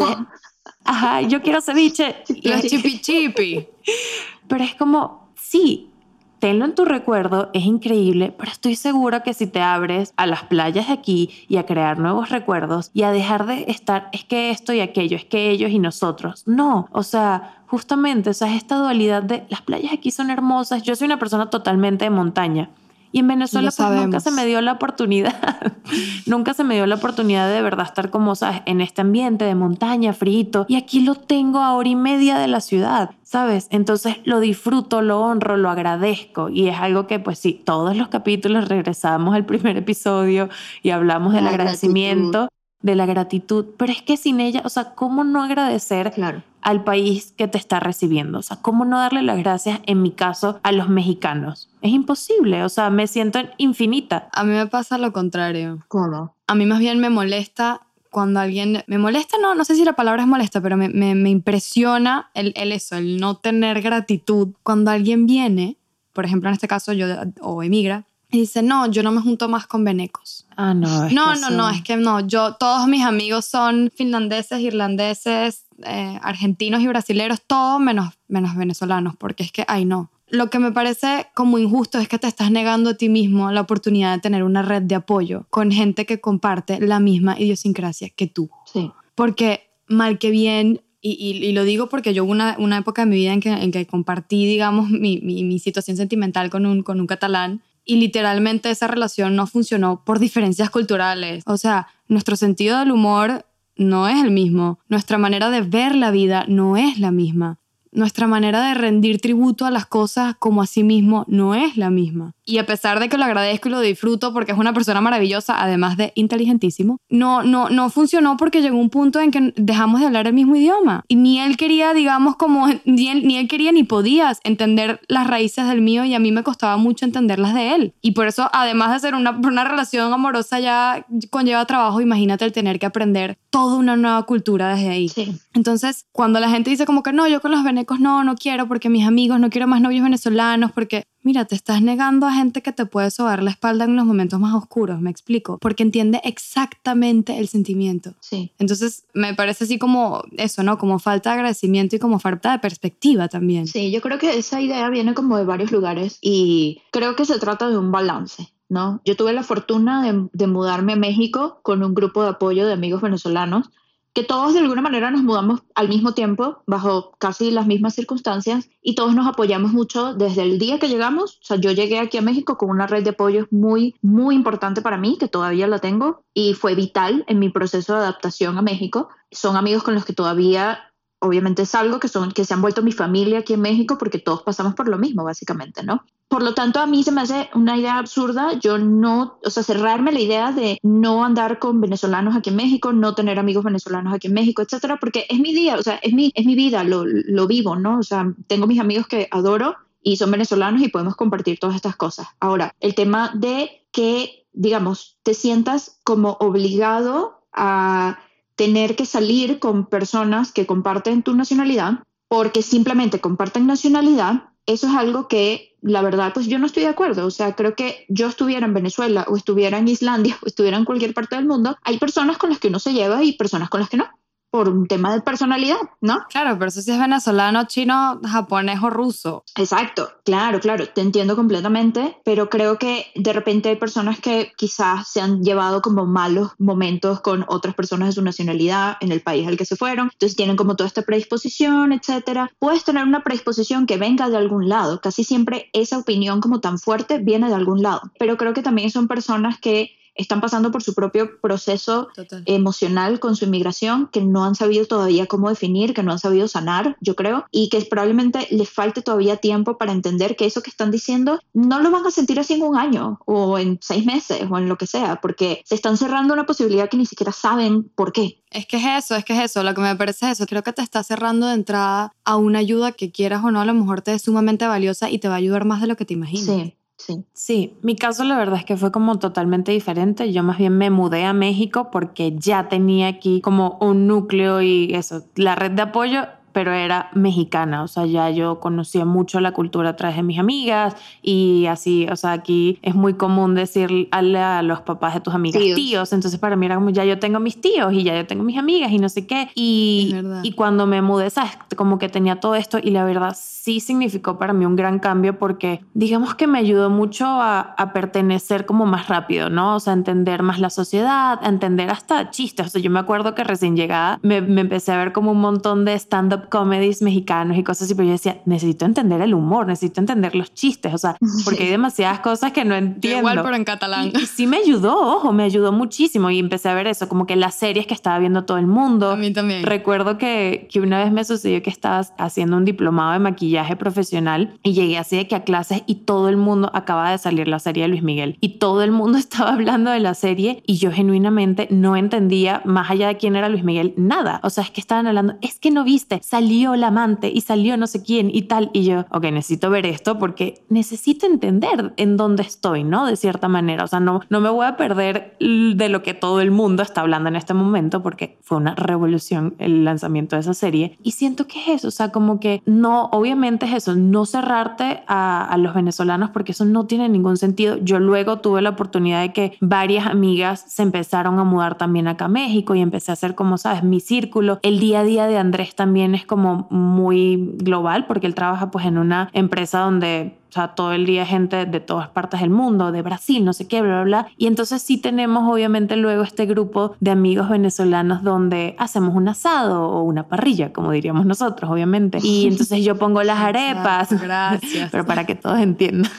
ajá, yo quiero ceviche. Y es chipi chipi. Pero es como, sí, tenlo en tu recuerdo, es increíble, pero estoy segura que si te abres a las playas de aquí y a crear nuevos recuerdos y a dejar de estar, es que esto y aquello, es que ellos y nosotros, no, o sea, justamente, o sea, esta dualidad de las playas aquí son hermosas, yo soy una persona totalmente de montaña, y en Venezuela pues, nunca se me dio la oportunidad, nunca se me dio la oportunidad de, verdad estar como, ¿sabes? En este ambiente de montaña, frito. Y aquí lo tengo a hora y media de la ciudad, ¿sabes? Entonces lo disfruto, lo honro, lo agradezco. Y es algo que, pues sí, todos los capítulos regresamos al primer episodio y hablamos del agradecimiento de la gratitud, pero es que sin ella, o sea, ¿cómo no agradecer al país que te está recibiendo? O sea, ¿cómo no darle las gracias, en mi caso, a los mexicanos? Es imposible, o sea, me siento infinita. A mí me pasa lo contrario. ¿Cómo? A mí más bien me molesta cuando alguien me molesta, no, no sé si la palabra es molesta, pero me, me, impresiona el, el, eso, el no tener gratitud cuando alguien viene, por ejemplo, en este caso yo o emigra, y dice, no, yo no me junto más con venecos. Ah, no. Es no, no, no, es que no. Yo, todos mis amigos son finlandeses, irlandeses, eh, argentinos y brasileros, todos menos, menos venezolanos, porque es que, ay, no. Lo que me parece como injusto es que te estás negando a ti mismo la oportunidad de tener una red de apoyo con gente que comparte la misma idiosincrasia que tú. Sí. Porque mal que bien, y, y, lo digo porque yo hubo una, una época de mi vida en que, en que compartí, digamos, mi, mi, mi, situación sentimental con un, con un catalán y literalmente esa relación no funcionó por diferencias culturales. O sea, nuestro sentido del humor no es el mismo, nuestra manera de ver la vida no es la misma nuestra manera de rendir tributo a las cosas como a sí mismo no es la misma. Y a pesar de que lo agradezco y lo disfruto porque es una persona maravillosa, además de inteligentísimo, no, no, no funcionó porque llegó un punto en que dejamos de hablar el mismo idioma. Y ni él quería, digamos, como, ni él, ni él quería ni podías entender las raíces del mío y a mí me costaba mucho entenderlas de él. Y por eso, además de ser una, una relación amorosa ya conlleva trabajo, imagínate el tener que aprender toda una nueva cultura desde ahí. Entonces, cuando la gente dice como que no, yo con los no, no quiero porque mis amigos, no quiero más novios venezolanos, porque mira, te estás negando a gente que te puede sobar la espalda en los momentos más oscuros, me explico, porque entiende exactamente el sentimiento. Sí. Entonces, me parece así como eso, ¿no? Como falta de agradecimiento y como falta de perspectiva también. Sí, yo creo que esa idea viene como de varios lugares y creo que se trata de un balance. ¿No? Yo tuve la fortuna de, de mudarme a México con un grupo de apoyo de amigos venezolanos que todos de alguna manera nos mudamos al mismo tiempo, bajo casi las mismas circunstancias, y todos nos apoyamos mucho desde el día que llegamos. O sea, yo llegué aquí a México con una red de apoyos muy, muy importante para mí, que todavía la tengo, y fue vital en mi proceso de adaptación a México. Son amigos con los que todavía obviamente es algo que, son, que se han vuelto mi familia aquí en México porque todos pasamos por lo mismo, básicamente, ¿no? Por lo tanto, a mí se me hace una idea absurda yo no, o sea, cerrarme la idea de no andar con venezolanos aquí en México, no tener amigos venezolanos aquí en México, etcétera, porque es mi día, o sea, es mi, es mi vida, lo, lo vivo, ¿no? O sea, tengo mis amigos que adoro y son venezolanos y podemos compartir todas estas cosas. Ahora, el tema de que, digamos, te sientas como obligado a tener que salir con personas que comparten tu nacionalidad porque simplemente comparten nacionalidad, eso es algo que la verdad pues yo no estoy de acuerdo. O sea, creo que yo estuviera en Venezuela o estuviera en Islandia o estuviera en cualquier parte del mundo, hay personas con las que uno se lleva y personas con las que no por un tema de personalidad, ¿no? Claro, pero eso sí es venezolano, chino, japonés o ruso. Exacto, claro, claro, te entiendo completamente, pero creo que de repente hay personas que quizás se han llevado como malos momentos con otras personas de su nacionalidad en el país al que se fueron, entonces tienen como toda esta predisposición, etcétera. Puedes tener una predisposición que venga de algún lado, casi siempre esa opinión como tan fuerte viene de algún lado, pero creo que también son personas que están pasando por su propio proceso Total. emocional con su inmigración que no han sabido todavía cómo definir, que no han sabido sanar, yo creo, y que probablemente les falte todavía tiempo para entender que eso que están diciendo no lo van a sentir así en un año o en seis meses o en lo que sea, porque se están cerrando una posibilidad que ni siquiera saben por qué. Es que es eso, es que es eso, lo que me parece es eso. Creo que te está cerrando de entrada a una ayuda que quieras o no, a lo mejor te es sumamente valiosa y te va a ayudar más de lo que te imaginas. Sí, sí. Sí, mi caso la verdad es que fue como totalmente diferente. Yo más bien me mudé a México porque ya tenía aquí como un núcleo y eso, la red de apoyo pero era mexicana, o sea, ya yo conocía mucho la cultura a través de mis amigas y así, o sea, aquí es muy común decir a, los papás de tus amigas tíos. tíos. entonces para mí era como ya yo tengo mis tíos y ya yo tengo mis amigas y no sé qué, y, y cuando me mudé, ¿sabes? Como que tenía todo esto y la verdad sí significó para mí un gran cambio porque digamos que me ayudó mucho a, a pertenecer como más rápido, ¿no? O sea, entender más la sociedad, a entender hasta chistes, o sea, yo me acuerdo que recién llegada me, me empecé a ver como un montón de stand-up comedies mexicanos y cosas así, pero yo decía, necesito entender el humor, necesito entender los chistes, o sea, porque hay demasiadas cosas que no entiendo. Igual, pero en catalán. Y, sí me ayudó, ojo, me ayudó muchísimo y empecé a ver eso, como que las series que estaba viendo todo el mundo. A mí también. Recuerdo que, que una vez me sucedió que estaba haciendo un diplomado de maquillaje profesional y llegué así de que a clases y todo el mundo acaba de salir la serie de Luis Miguel y todo el mundo estaba hablando de la serie y yo genuinamente no entendía más allá de quién era Luis Miguel nada. O sea, es que estaban hablando, es que no viste, salió la amante y salió no sé quién y tal. Y yo, ok, necesito ver esto porque necesito entender en dónde estoy, ¿no? De cierta manera. O sea, no, no me voy a perder de lo que todo el mundo está hablando en este momento porque fue una revolución el lanzamiento de esa serie. Y siento que es eso, o sea, como que no, obviamente es eso, no cerrarte a, a los venezolanos porque eso no tiene ningún sentido. Yo luego tuve la oportunidad de que varias amigas se empezaron a mudar también acá a México y empecé a hacer como, sabes, mi círculo. El día a día de Andrés también es como muy global porque él trabaja pues en una empresa donde o sea, todo el día gente de todas partes del mundo, de Brasil, no sé qué, bla, bla, bla. Y entonces sí tenemos obviamente luego este grupo de amigos venezolanos donde hacemos un asado o una parrilla, como diríamos nosotros, obviamente. Y entonces yo pongo las arepas. Gracias. Pero para que todos entiendan.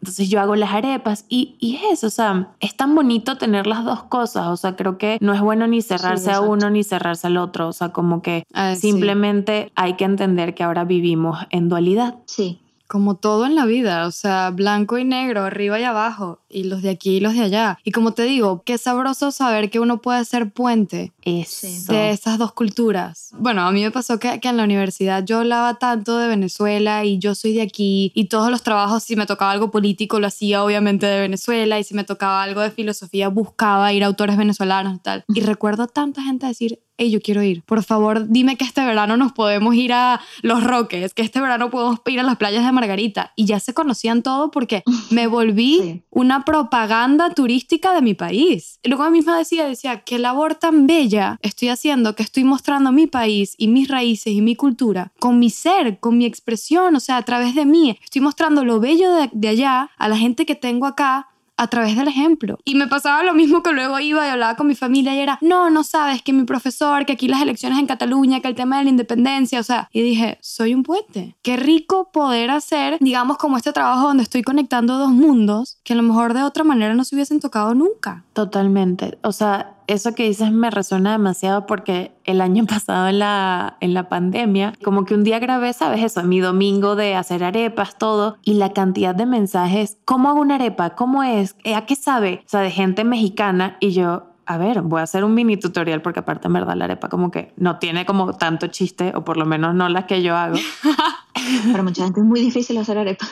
Entonces yo hago las arepas y, y es eso, o sea, es tan bonito tener las dos cosas, o sea, creo que no es bueno ni cerrarse Sí, a uno ni cerrarse al otro, o sea, como que Ah, sí. simplemente hay que entender que ahora vivimos en dualidad. Sí, Como todo en la vida, o sea, blanco y negro, arriba y abajo, y los de aquí y los de allá. Y como te digo, qué sabroso saber que uno puede ser puente Eso. de esas dos culturas. Bueno, a mí me pasó que, que en la universidad yo hablaba tanto de Venezuela y yo soy de aquí y todos los trabajos, si me tocaba algo político, lo hacía obviamente de Venezuela y si me tocaba algo de filosofía, buscaba ir a autores venezolanos y tal. Y recuerdo a tanta gente decir, hey, yo quiero ir. Por favor, dime que este verano nos podemos ir a Los Roques, que este verano podemos ir a las playas de Margarita. Y ya se conocían todo porque me volví Sí. una propaganda turística de mi país. Y luego a mí misma decía, decía, qué labor tan bella estoy haciendo, que estoy mostrando mi país y mis raíces y mi cultura con mi ser, con mi expresión, o sea, a través de mí. Estoy mostrando lo bello de, de allá a la gente que tengo acá a través del ejemplo. Y me pasaba lo mismo que luego iba y hablaba con mi familia y era, no, no sabes que mi profesor, que aquí las elecciones en Cataluña, que el tema de la independencia, o sea, y dije, soy un puente. Qué rico poder hacer, digamos, como este trabajo donde estoy conectando dos mundos que a lo mejor de otra manera no se hubiesen tocado nunca. Totalmente. O sea, eso que dices me resuena demasiado porque el año pasado en la, en la pandemia, como que un día grabé, ¿sabes eso? Mi domingo de hacer arepas, todo, y la cantidad de mensajes, ¿cómo hago una arepa? ¿Cómo es? Eh, ¿A qué sabe? O sea, de gente mexicana y yo... A ver, voy a hacer un mini tutorial porque aparte en verdad la arepa como que no tiene como tanto chiste o por lo menos no las que yo hago. para mucha gente es muy difícil hacer arepa.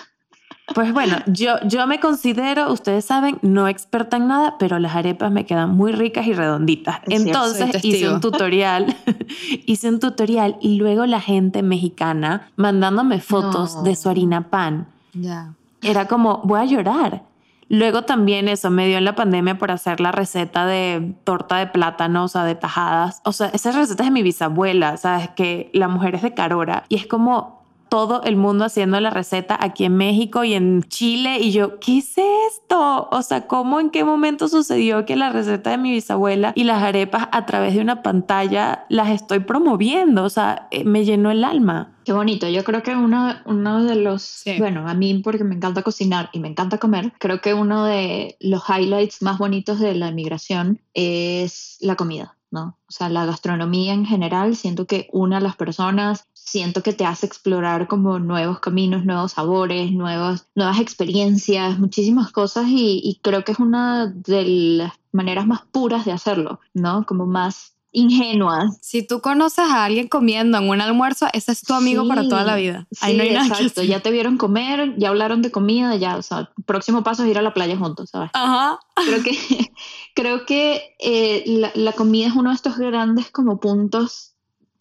Pues bueno, yo, yo me considero, ustedes saben, no experta en nada, pero las arepas me quedan muy ricas y redonditas. Entonces hice un tutorial, hice un tutorial y luego la gente mexicana mandándome fotos No. de su harina pan. Ya. Era como, voy a llorar. Luego también eso me dio en la pandemia por hacer la receta de torta de plátano, o sea, de tajadas. O sea, esa receta es de mi bisabuela, ¿sabes? Que la mujer es de Carora. Y es como, todo el mundo haciendo la receta aquí en México y en Chile y yo, ¿qué es esto? O sea, ¿cómo en qué momento sucedió que la receta de mi bisabuela y las arepas a través de una pantalla las estoy promoviendo? O sea, eh, me llenó el alma. Qué bonito. Yo creo que uno, uno de los, bueno, a mí porque me encanta cocinar y me encanta comer, creo que uno de los highlights más bonitos de la migración es la comida. ¿no? O sea, la gastronomía en general, siento que une a las personas, siento que te hace explorar como nuevos caminos, nuevos sabores, nuevas, nuevas experiencias, muchísimas cosas y, y creo que es una de las maneras más puras de hacerlo, ¿no? Como más ingenuas. Si tú conoces a alguien comiendo en un almuerzo, ese es tu amigo para toda la vida. Ahí no hay nada exacto. Ya te vieron comer, ya hablaron de comida, ya, o sea, próximo paso es ir a la playa juntos, ¿sabes? Ajá. Creo que, creo que eh, la, la, comida es uno de estos grandes como puntos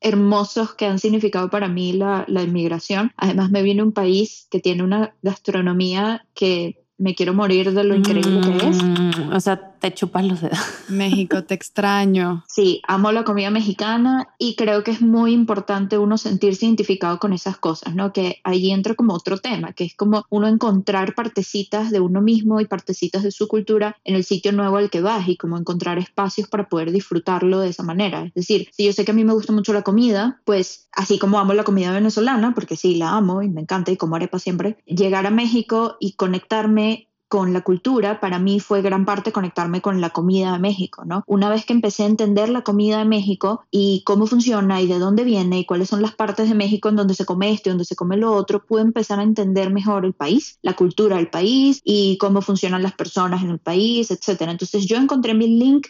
hermosos que han significado para mí la, la inmigración. Además, me viene un país que tiene una gastronomía que me quiero morir de lo increíble que es. Mm, o sea, te chupas los dedos. México, te extraño. Sí, amo la comida mexicana y creo que es muy importante uno sentirse identificado con esas cosas, ¿no? Que ahí entra como otro tema, que es como uno encontrar partecitas de uno mismo y partecitas de su cultura en el sitio nuevo al que vas y como encontrar espacios para poder disfrutarlo de esa manera. Es decir, si yo sé que a mí me gusta mucho la comida, pues así como amo la comida venezolana, porque sí, la amo y me encanta y como arepa siempre, llegar a México y conectarme con la cultura, para mí fue gran parte conectarme con la comida de México, ¿no? Una vez que empecé a entender la comida de México y cómo funciona y de dónde viene y cuáles son las partes de México en donde se come esto y donde se come lo otro, pude empezar a entender mejor el país, la cultura del país y cómo funcionan las personas en el país, etcétera. Entonces yo encontré mi link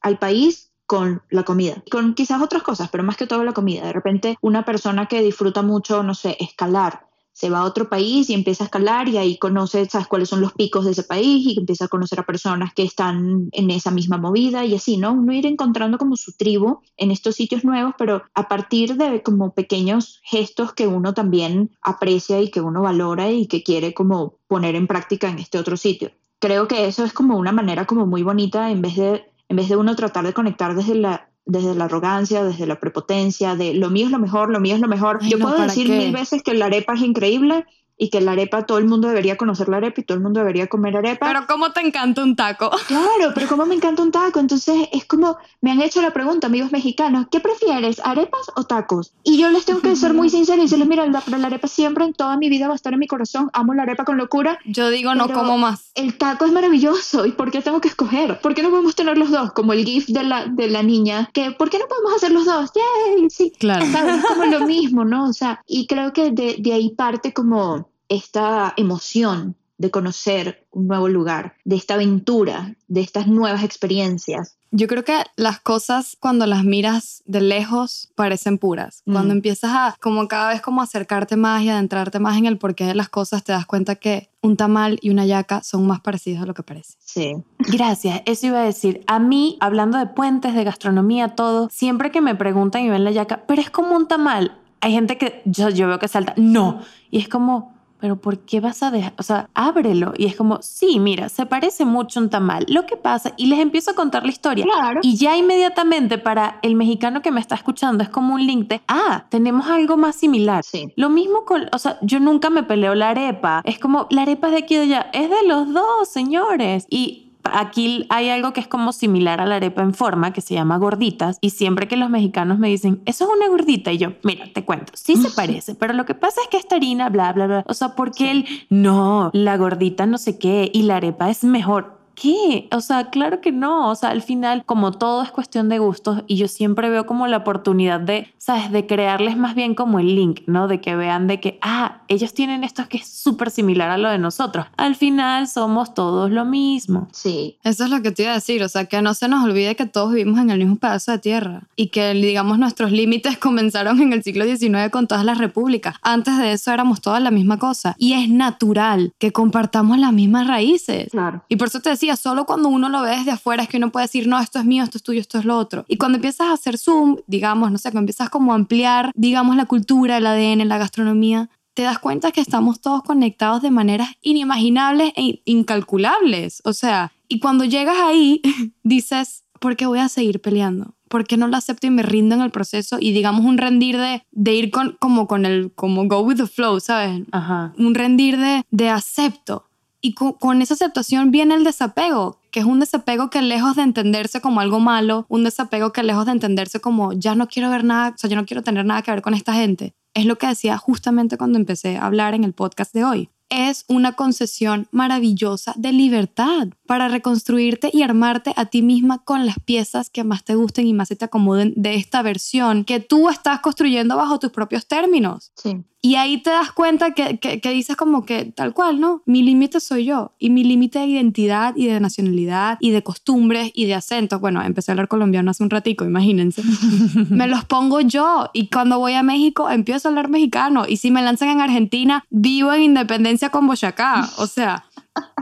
al país con la comida, con quizás otras cosas, pero más que todo la comida. De repente, una persona que disfruta mucho, no sé, escalar, se va a otro país y empieza a escalar y ahí conoce, sabes cuáles son los picos de ese país y empieza a conocer a personas que están en esa misma movida y así, ¿no? Uno ir encontrando como su tribu en estos sitios nuevos, pero a partir de como pequeños gestos que uno también aprecia y que uno valora y que quiere como poner en práctica en este otro sitio. Creo que eso es como una manera como muy bonita en vez de en vez de uno tratar de conectar desde la desde la arrogancia, desde la prepotencia, de lo mío es lo mejor, lo mío es lo mejor. Yo puedo decir mil veces que la arepa es increíble y que la arepa, todo el mundo debería conocer la arepa y todo el mundo debería comer arepa. Pero ¿cómo te encanta un taco? Claro, pero ¿cómo me encanta un taco? Entonces es como, me han hecho la pregunta, amigos mexicanos, ¿qué prefieres, arepas o tacos? Y yo les tengo que ser muy sincera y decirles, mira, la, la arepa siempre en toda mi vida va a estar en mi corazón, amo la arepa con locura. Yo digo, no como más. El taco es maravilloso, ¿y por qué tengo que escoger? ¿Por qué no podemos tener los dos? Como el gif de la, de la niña, que ¿por qué no podemos hacer los dos? ¡Yay! Sí, claro. Es como lo mismo, ¿no? O sea, y creo que de, de ahí parte como esta emoción de conocer un nuevo lugar, de esta aventura, de estas nuevas experiencias. Yo creo que las cosas cuando las miras de lejos parecen puras. Cuando empiezas a como cada vez como acercarte más y adentrarte más en el porqué de las cosas, te das cuenta que un tamal y una yaca son más parecidos a lo que parece. Sí. Gracias, eso iba a decir. A mí, hablando de puentes, de gastronomía, todo, siempre que me preguntan y ven la yaca, pero es como un tamal. Hay gente que yo, yo veo que salta, no. Y es como, pero ¿por qué vas a dejar? O sea, ábrelo. Y es como, sí, mira, se parece mucho un tamal. Lo que pasa, y les empiezo a contar la historia. Claro. Y ya inmediatamente para el mexicano que me está escuchando es como un link de, ah, tenemos algo más similar. Sí. Lo mismo con, o sea, yo nunca me peleo la arepa. Es como, la arepa es de aquí y de allá. Es de los dos, señores. Y aquí hay algo que es como similar a la arepa en forma, que se llama gorditas, y siempre que los mexicanos me dicen, eso es una gordita, y yo, mira, te cuento, sí se parece, pero lo que pasa es que esta harina, bla, bla, bla, o sea, porque él, no, la gordita no sé qué, y la arepa es mejor qué? O sea, claro que no. O sea, al final, como todo es cuestión de gustos, y yo siempre veo como la oportunidad de, ¿sabes? De crearles más bien como el link, ¿no? De que vean de que, ah, ellos tienen esto que es súper similar a lo de nosotros. Al final somos todos lo mismo. Sí. Eso es lo que te iba a decir. O sea, que no se nos olvide que todos vivimos en el mismo pedazo de tierra y que, digamos, nuestros límites comenzaron en el siglo XIX con todas las repúblicas. Antes de eso éramos todas la misma cosa. Y es natural que compartamos las mismas raíces. Claro. Y por eso te decía, solo cuando uno lo ve desde afuera es que uno puede decir, no, esto es mío, esto es tuyo, esto es lo otro. Y cuando empiezas a hacer zoom, digamos, no sé, cuando empiezas como a ampliar, digamos, la cultura, el ADN, la gastronomía, te das cuenta que estamos todos conectados de maneras inimaginables e incalculables. O sea, y cuando llegas ahí, dices, ¿por qué voy a seguir peleando? ¿por qué no lo acepto y me rindo en el proceso? Y digamos un rendir de, de ir con, como con el, como go with the flow, ¿sabes? Ajá. Un rendir de, de acepto. Y con, esa aceptación viene el desapego, que es un desapego que lejos de entenderse como algo malo, un desapego que lejos de entenderse como ya no quiero ver nada, o sea, yo no quiero tener nada que ver con esta gente. Es lo que decía justamente cuando empecé a hablar en el podcast de hoy es una concesión maravillosa de libertad para reconstruirte y armarte a ti misma con las piezas que más te gusten y más se te acomoden de esta versión que tú estás construyendo bajo tus propios términos. Sí. Y ahí te das cuenta que, que, que dices como que tal cual, ¿no? Mi límite soy yo y mi límite de identidad y de nacionalidad y de costumbres y de acentos. Bueno, empecé a hablar colombiano hace un ratico, imagínense. me los pongo yo y cuando voy a México empiezo a hablar mexicano y si me lanzan en Argentina vivo en independencia con Boyacá. O sea,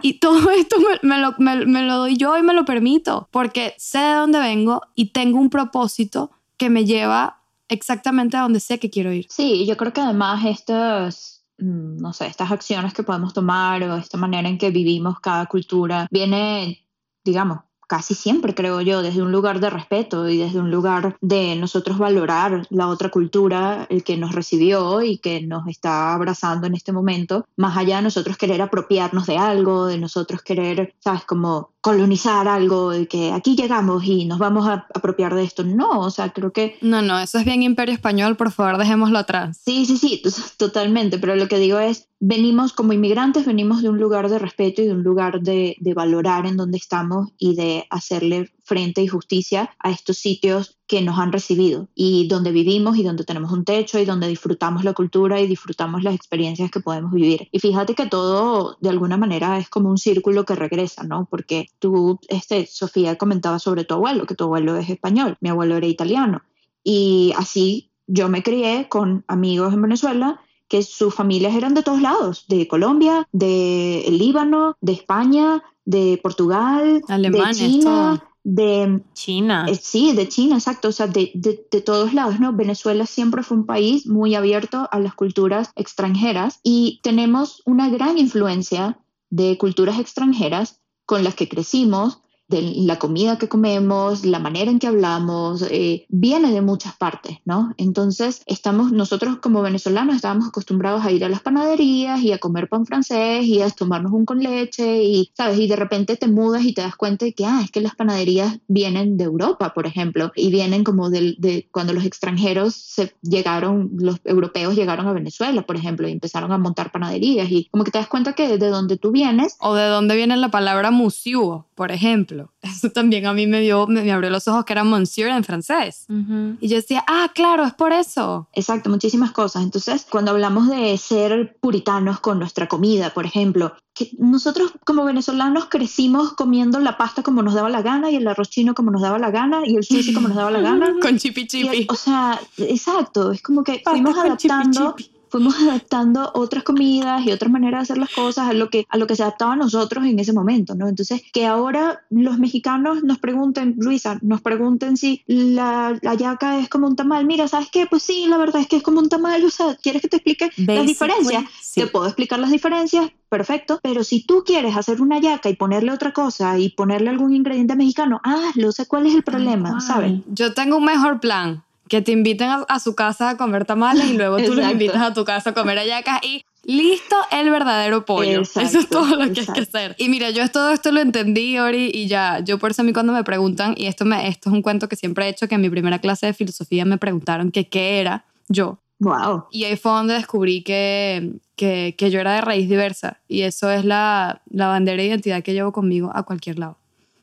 y todo esto me, me, lo, me, me lo doy yo y me lo permito porque sé de dónde vengo y tengo un propósito que me lleva exactamente a donde sé que quiero ir. Sí, yo creo que además estas, mm, no sé, estas acciones que podemos tomar o esta manera en que vivimos cada cultura viene, digamos, casi siempre, creo yo, desde un lugar de respeto y desde un lugar de nosotros valorar la otra cultura, el que nos recibió y que nos está abrazando en este momento, más allá de nosotros querer apropiarnos de algo, de nosotros querer, sabes, como colonizar algo, de que aquí llegamos y nos vamos a apropiar de esto. No, o sea, creo que... No, no, eso es bien imperio español, por favor, dejémoslo atrás. Sí, sí, sí, totalmente, pero lo que digo es, venimos como inmigrantes, venimos de un lugar de respeto y de un lugar de, de valorar en donde estamos y de hacerle frente y justicia a estos sitios que nos han recibido y donde vivimos y donde tenemos un techo y donde disfrutamos la cultura y disfrutamos las experiencias que podemos vivir. Y fíjate que todo de alguna manera es como un círculo que regresa, ¿no? Porque tú, este, Sofía comentaba sobre tu abuelo, que tu abuelo es español, mi abuelo era italiano. Y así yo me crié con amigos en Venezuela que sus familias eran de todos lados, de Colombia, de Líbano, de España, de Portugal, Alemanes, de China. De China. eh, sí, de China, exacto, o sea, de, de, de todos lados, ¿no? Venezuela siempre fue un país muy abierto a las culturas extranjeras y tenemos una gran influencia de culturas extranjeras con las que crecimos, de la comida que comemos, la manera en que hablamos, eh, viene de muchas partes, ¿no? Entonces, estamos, nosotros como venezolanos estábamos acostumbrados a ir a las panaderías y a comer pan francés y a tomarnos un con leche y, ¿sabes? Y de repente te mudas y te das cuenta de que, ah, es que las panaderías vienen de Europa, por ejemplo, y vienen como del- de, cuando los extranjeros se llegaron, los europeos llegaron a Venezuela, por ejemplo, y empezaron a montar panaderías y como que te das cuenta que de donde tú vienes, O de dónde viene la palabra monsieur, por ejemplo. Eso también a mí me dio, me, me abrió los ojos que era monsieur en francés. Ujú. Y yo decía, ah, claro, es por eso. Exacto, muchísimas cosas. Entonces, cuando hablamos de ser puritanos con nuestra comida, por ejemplo, que nosotros como venezolanos crecimos comiendo la pasta como nos daba la gana y el arroz chino como nos daba la gana y el sushi como nos daba la gana. Con chipi Y, chipi. o sea, exacto, es como que Pasta fuimos con chipi adaptando, chipi. Fuimos adaptando otras comidas y otras maneras de hacer las cosas a lo que a lo que se adaptaba a nosotros en ese momento, ¿no? Entonces, que ahora los mexicanos nos pregunten, Luisa, nos pregunten si la, la yaca es como un tamal. Mira, ¿sabes qué? Pues sí, la verdad es que es como un tamal, o sea, ¿quieres que te explique las diferencias? sí. Te puedo explicar las diferencias, perfecto, pero si tú quieres hacer una yaca y ponerle otra cosa y ponerle algún ingrediente mexicano, hazlo, sé cuál es el problema. ¿sabes? Yo tengo un mejor plan. Que te inviten a, a su casa a comer tamales y luego tú los invitas a tu casa a comer hallacas y listo el verdadero pollo. eso es todo lo que hay que hacer. Y mira, yo todo esto lo entendí, Ori, y ya, yo por eso a mí cuando me preguntan, y esto, me, esto es un cuento que siempre he hecho, que en mi primera clase de filosofía me preguntaron que qué era yo. Wow. Y ahí fue donde descubrí que, que, que yo era de raíz diversa. Y eso es la, la bandera de identidad que llevo conmigo a cualquier lado.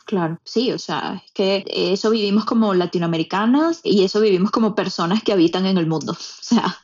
Claro, sí, o sea, es que eso vivimos como latinoamericanas y eso vivimos como personas que habitan en el mundo. O sea,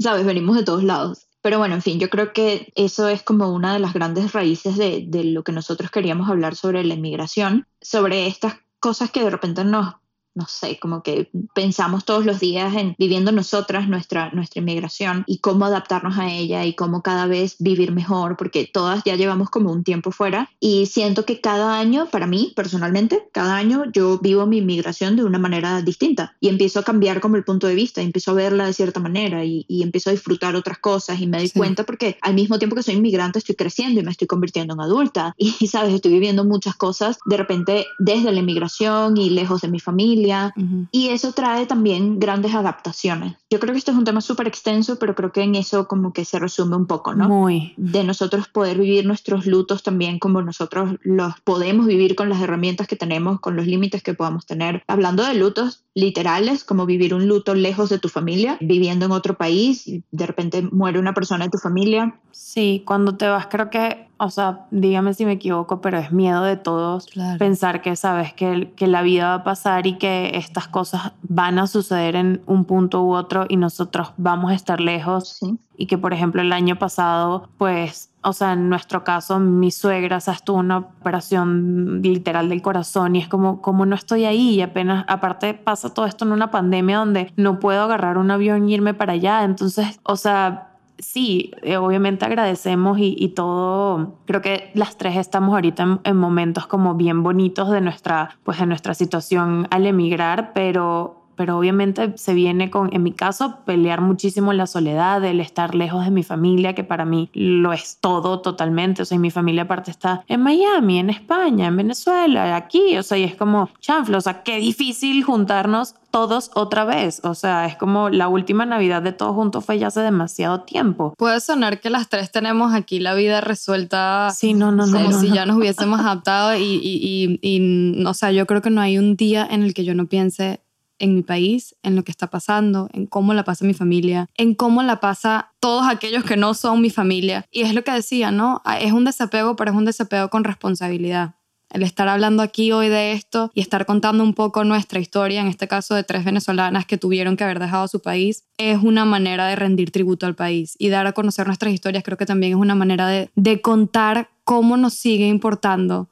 sabes, venimos de todos lados. Pero bueno, en fin, yo creo que eso es como una de las grandes raíces de, de lo que nosotros queríamos hablar sobre la inmigración, sobre estas cosas que de repente nos, no sé, como que pensamos todos los días en viviendo nosotras nuestra, nuestra inmigración y cómo adaptarnos a ella y cómo cada vez vivir mejor, porque todas ya llevamos como un tiempo fuera. Y siento que cada año, para mí personalmente, cada año yo vivo mi inmigración de una manera distinta y empiezo a cambiar como el punto de vista, empiezo a verla de cierta manera y, y empiezo a disfrutar otras cosas y me doy Sí. cuenta porque al mismo tiempo que soy inmigrante estoy creciendo y me estoy convirtiendo en adulta. Y, sabes, estoy viviendo muchas cosas de repente desde la inmigración y lejos de mi familia familia y eso trae también grandes adaptaciones. Yo creo que esto es un tema súper extenso, pero creo que en eso como que se resume un poco, ¿no? Muy. De nosotros poder vivir nuestros lutos también como nosotros los podemos vivir con las herramientas que tenemos, con los límites que podamos tener. Hablando de lutos literales, como vivir un luto lejos de tu familia, viviendo en otro país y de repente muere una persona de tu familia. Sí, cuando te vas creo que o sea, dígame si me equivoco, pero es miedo de todos pensar que sabes que, que la vida va a pasar y que estas cosas van a suceder en un punto u otro y nosotros vamos a estar lejos. Y que, por ejemplo, el año pasado, pues, o sea, en nuestro caso, mi suegra se estuvo una operación literal del corazón y es como, como no estoy ahí y apenas, aparte pasa todo esto en una pandemia donde no puedo agarrar un avión y irme para allá. Entonces, o sea, sí, eh, obviamente agradecemos y, todo, creo que las tres estamos ahorita en, momentos como bien bonitos de nuestra, pues de nuestra situación al emigrar, pero pero obviamente se viene con, en mi caso, pelear muchísimo la soledad, el estar lejos de mi familia, que para mí lo es todo totalmente. O sea, mi familia aparte está en Miami, en España, en Venezuela, aquí. O sea, y es como, chanflo, o sea, qué difícil juntarnos todos otra vez. O sea, es como la última Navidad de todos juntos fue ya hace demasiado tiempo. Puede sonar que las tres tenemos aquí la vida resuelta. Sí, no, no, no. si ya nos hubiésemos adaptado y, y, y, y, o sea, yo creo que no hay un día en el que yo no piense en mi país, en lo que está pasando, en cómo la pasa mi familia, en cómo la pasa todos aquellos que no son mi familia. Y es lo que decía, ¿no? Ah, es un desapego, pero es un desapego con responsabilidad. El estar hablando aquí hoy de esto y estar contando un poco nuestra historia, en este caso de tres venezolanas que tuvieron que haber dejado su país, es una manera de rendir tributo al país y dar a conocer nuestras historias. Creo que también es una manera de, de contar cómo nos sigue importando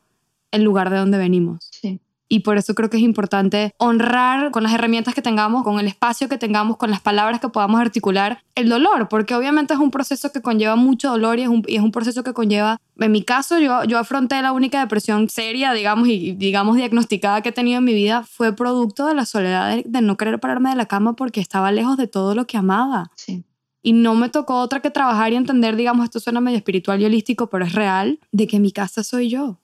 el lugar de donde venimos. Sí y por eso creo que es importante honrar con las herramientas que tengamos, con el espacio que tengamos, con las palabras que podamos articular el dolor, porque obviamente es un proceso que conlleva mucho dolor y es un, y es un proceso que conlleva, en mi caso yo, yo afronté la única depresión seria, digamos, y digamos diagnosticada que he tenido en mi vida, fue producto de la soledad de, de no querer pararme de la cama porque estaba lejos de todo lo que amaba. Sí. Y no me tocó otra que trabajar y entender, digamos, esto suena medio espiritual y holístico, pero es real, de que mi casa soy yo.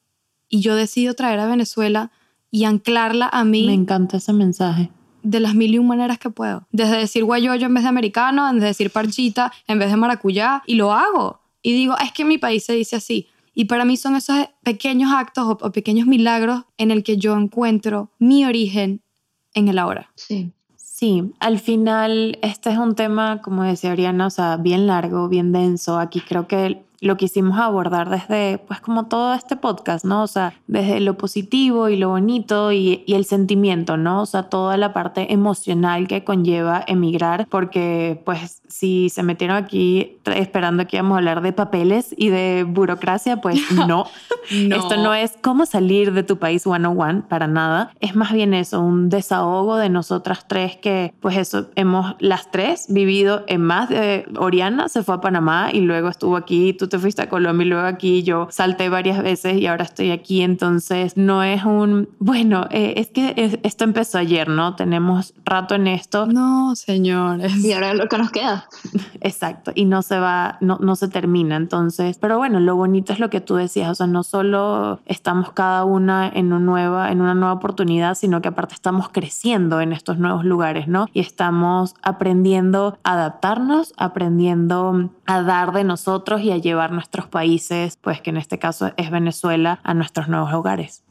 Y yo decido traer a Venezuela y anclarla a mí. Me encanta ese mensaje. De las mil y un maneras que puedo. Desde decir guayoyo en vez de americano, desde decir parchita en vez de maracuyá, y lo hago. Y digo, es que mi país se dice así. Y para mí son esos pequeños actos o, pequeños milagros en el que yo encuentro mi origen en el ahora. Sí. Sí, al final este es un tema, como decía Ariana, o sea, bien largo, bien denso. Aquí creo que lo quisimos abordar desde, pues como todo este podcast, ¿no? O sea, desde lo positivo y lo bonito y, y, el sentimiento, ¿no? O sea, toda la parte emocional que conlleva emigrar, porque pues si se metieron aquí esperando que íbamos a hablar de papeles y de burocracia, pues no. Esto no es cómo salir de tu país one on one, para nada. Es más bien eso, un desahogo de nosotras tres que, pues eso, hemos las tres vivido en más de Oriana se fue a Panamá y luego estuvo aquí, tú te fuiste a Colombia y luego aquí yo salté varias veces y ahora estoy aquí. Entonces no es un, bueno, eh, es que esto empezó ayer, ¿no? Tenemos rato en esto. No, señores. Y ahora lo que nos queda. Exacto. Y no se va, no, no se termina. Entonces, pero bueno, lo bonito es lo que tú decías. O sea, no solo estamos cada una en una nueva, en una nueva oportunidad, sino que aparte estamos creciendo en estos nuevos lugares, ¿no? Y estamos aprendiendo a adaptarnos, aprendiendo a dar de nosotros y a llevar nuestros países, pues que en este caso es Venezuela, a nuestros nuevos hogares.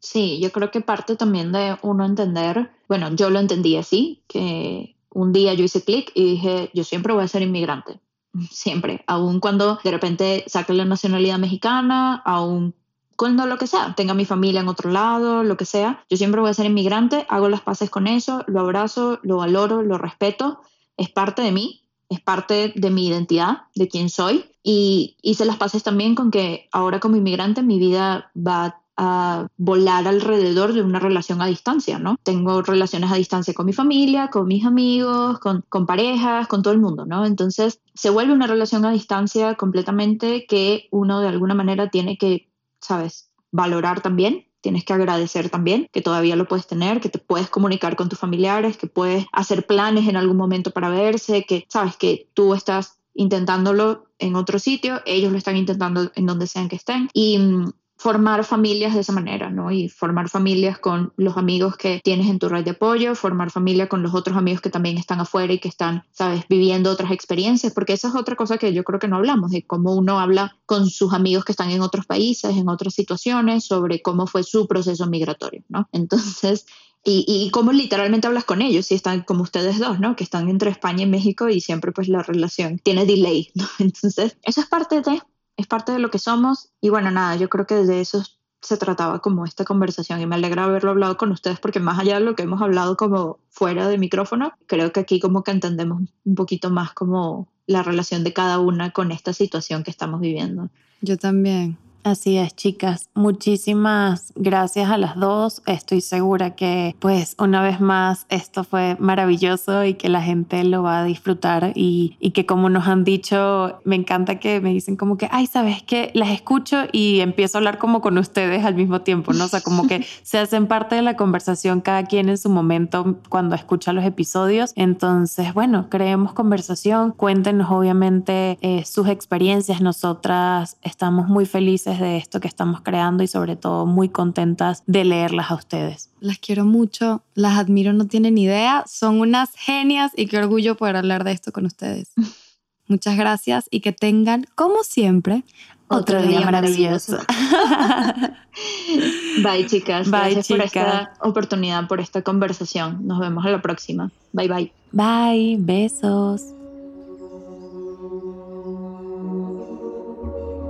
Sí, yo creo que parte también de uno entender, bueno, yo lo entendí así, que un día yo hice clic y dije, yo siempre voy a ser inmigrante, siempre, aun cuando de repente saque la nacionalidad mexicana, aun cuando lo que sea, tenga mi familia en otro lado, lo que sea, yo siempre voy a ser inmigrante, hago las paces con eso, lo abrazo, lo valoro, lo respeto, es parte de mí es parte de mi identidad, de quién soy. Y hice las paces también con que ahora como inmigrante mi vida va a volar alrededor de una relación a distancia, ¿no? Tengo relaciones a distancia con mi familia, con mis amigos, con, con parejas, con todo el mundo, ¿no? Entonces se vuelve una relación a distancia completamente que uno de alguna manera tiene que, ¿sabes? Valorar también tienes que agradecer también que todavía lo puedes tener, que te puedes comunicar con tus familiares, que puedes hacer planes en algún momento para verse, que sabes que tú estás intentándolo en otro sitio, ellos lo están intentando en donde sean que estén. Y mm, formar familias de esa manera, ¿no? Y formar familias con los amigos que tienes en tu red de apoyo, formar familia con los otros amigos que también están afuera y que están, sabes, viviendo otras experiencias, porque esa es otra cosa que yo creo que no hablamos, de cómo uno habla con sus amigos que están en otros países, en otras situaciones, sobre cómo fue su proceso migratorio, ¿no? Entonces, y, cómo literalmente hablas con ellos, si están como ustedes dos, ¿no? Que están entre España y México y siempre pues la relación tiene delay, ¿no? Entonces, eso es parte de, es parte de lo que somos y bueno, nada, yo creo que de eso se trataba como esta conversación y me alegra haberlo hablado con ustedes porque más allá de lo que hemos hablado como fuera de micrófono, creo que aquí como que entendemos un poquito más como la relación de cada una con esta situación que estamos viviendo. Yo también. Así es, chicas. Muchísimas gracias a las dos. Estoy segura que, pues, una vez más, esto fue maravilloso y que la gente lo va a disfrutar y, y que como nos han dicho, me encanta que me dicen como que, ay, sabes que las escucho y empiezo a hablar como con ustedes al mismo tiempo, ¿no? O sea, como que se hacen parte de la conversación cada quien en su momento cuando escucha los episodios. Entonces, bueno, creemos conversación. Cuéntenos, obviamente, eh, sus experiencias. Nosotras estamos muy felices de esto que estamos creando y sobre todo muy contentas de leerlas a ustedes. Las quiero mucho, las admiro, no tienen idea, son unas genias y qué orgullo poder hablar de esto con ustedes. Muchas gracias y que tengan, como siempre, otro, día, maravilloso. bye, chicas. Bye, gracias por esta oportunidad, por esta conversación. Nos vemos a la próxima. Bye, bye. Bye, besos.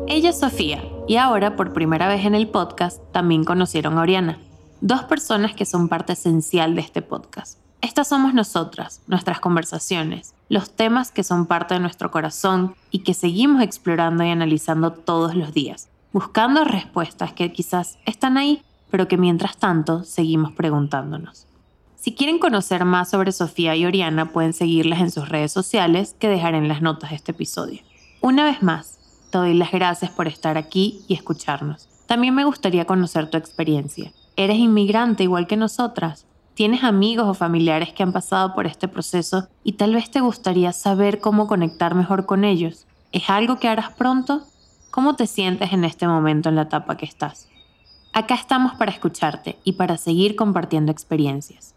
Ella es Sofía y ahora, por primera vez en el podcast, también conocieron a Oriana, dos personas que son parte esencial de este podcast. Estas somos nosotras, nuestras conversaciones, los temas que son parte de nuestro corazón y que seguimos explorando y analizando todos los días, buscando respuestas que quizás están ahí, pero que mientras tanto seguimos preguntándonos. Si quieren conocer más sobre Sofía y Oriana, pueden seguirlas en sus redes sociales que dejaré en las notas de este episodio. Una vez más, te doy las gracias por estar aquí y escucharnos. También me gustaría conocer tu experiencia. ¿Eres inmigrante igual que nosotras? ¿Tienes amigos o familiares que han pasado por este proceso y tal vez te gustaría saber cómo conectar mejor con ellos? ¿Es algo que harás pronto? ¿Cómo te sientes en este momento en la etapa que estás? Acá estamos para escucharte y para seguir compartiendo experiencias.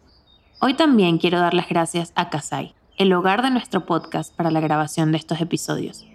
Hoy también quiero dar las gracias a Kasai, el hogar de nuestro podcast para la grabación de estos episodios.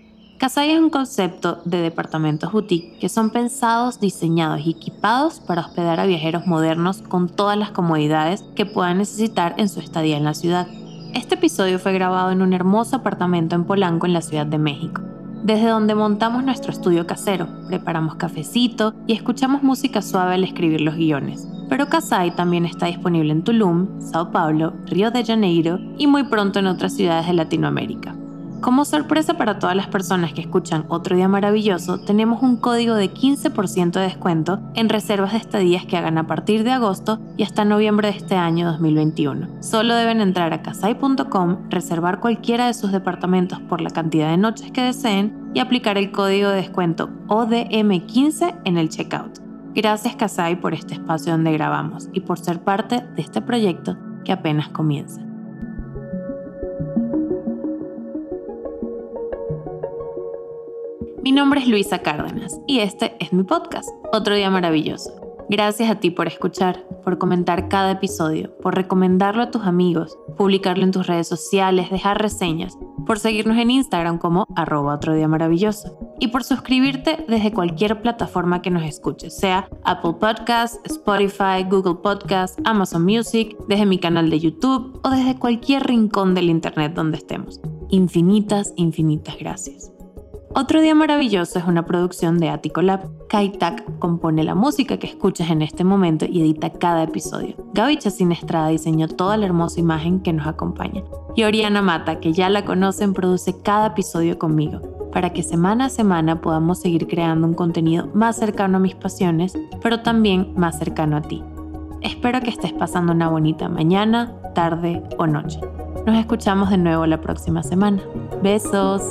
Kasai es un concepto de departamentos boutique que son pensados, diseñados y equipados para hospedar a viajeros modernos con todas las comodidades que puedan necesitar en su estadía en la ciudad. Este episodio fue grabado en un hermoso apartamento en Polanco, en la Ciudad de México, desde donde montamos nuestro estudio casero, preparamos cafecito y escuchamos música suave al escribir los guiones. Pero Kasai también está disponible en Tulum, Sao Paulo, Río de Janeiro y muy pronto en otras ciudades de Latinoamérica. Como sorpresa para todas las personas que escuchan Otro Día Maravilloso, tenemos un código de 15% de descuento en reservas de estadías que hagan a partir de agosto y hasta noviembre de este año 2021. Solo deben entrar a casai.com, reservar cualquiera de sus departamentos por la cantidad de noches que deseen y aplicar el código de descuento ODM15 en el checkout. Gracias Casai por este espacio donde grabamos y por ser parte de este proyecto que apenas comienza. Mi nombre es Luisa Cárdenas y este es mi podcast, Otro Día Maravilloso. Gracias a ti por escuchar, por comentar cada episodio, por recomendarlo a tus amigos, publicarlo en tus redes sociales, dejar reseñas, por seguirnos en Instagram como arroba otro día maravilloso y por suscribirte desde cualquier plataforma que nos escuches, sea Apple Podcasts, Spotify, Google Podcasts, Amazon Music, desde mi canal de YouTube o desde cualquier rincón del Internet donde estemos. Infinitas, infinitas gracias. Otro Día Maravilloso es una producción de Attico Lab. Kaitak compone la música que escuchas en este momento y edita cada episodio. Gaby Chacín diseñó toda la hermosa imagen que nos acompaña. Y Oriana Mata, que ya la conocen, produce cada episodio conmigo, para que semana a semana podamos seguir creando un contenido más cercano a mis pasiones, pero también más cercano a ti. Espero que estés pasando una bonita mañana, tarde o noche. Nos escuchamos de nuevo la próxima semana. Besos.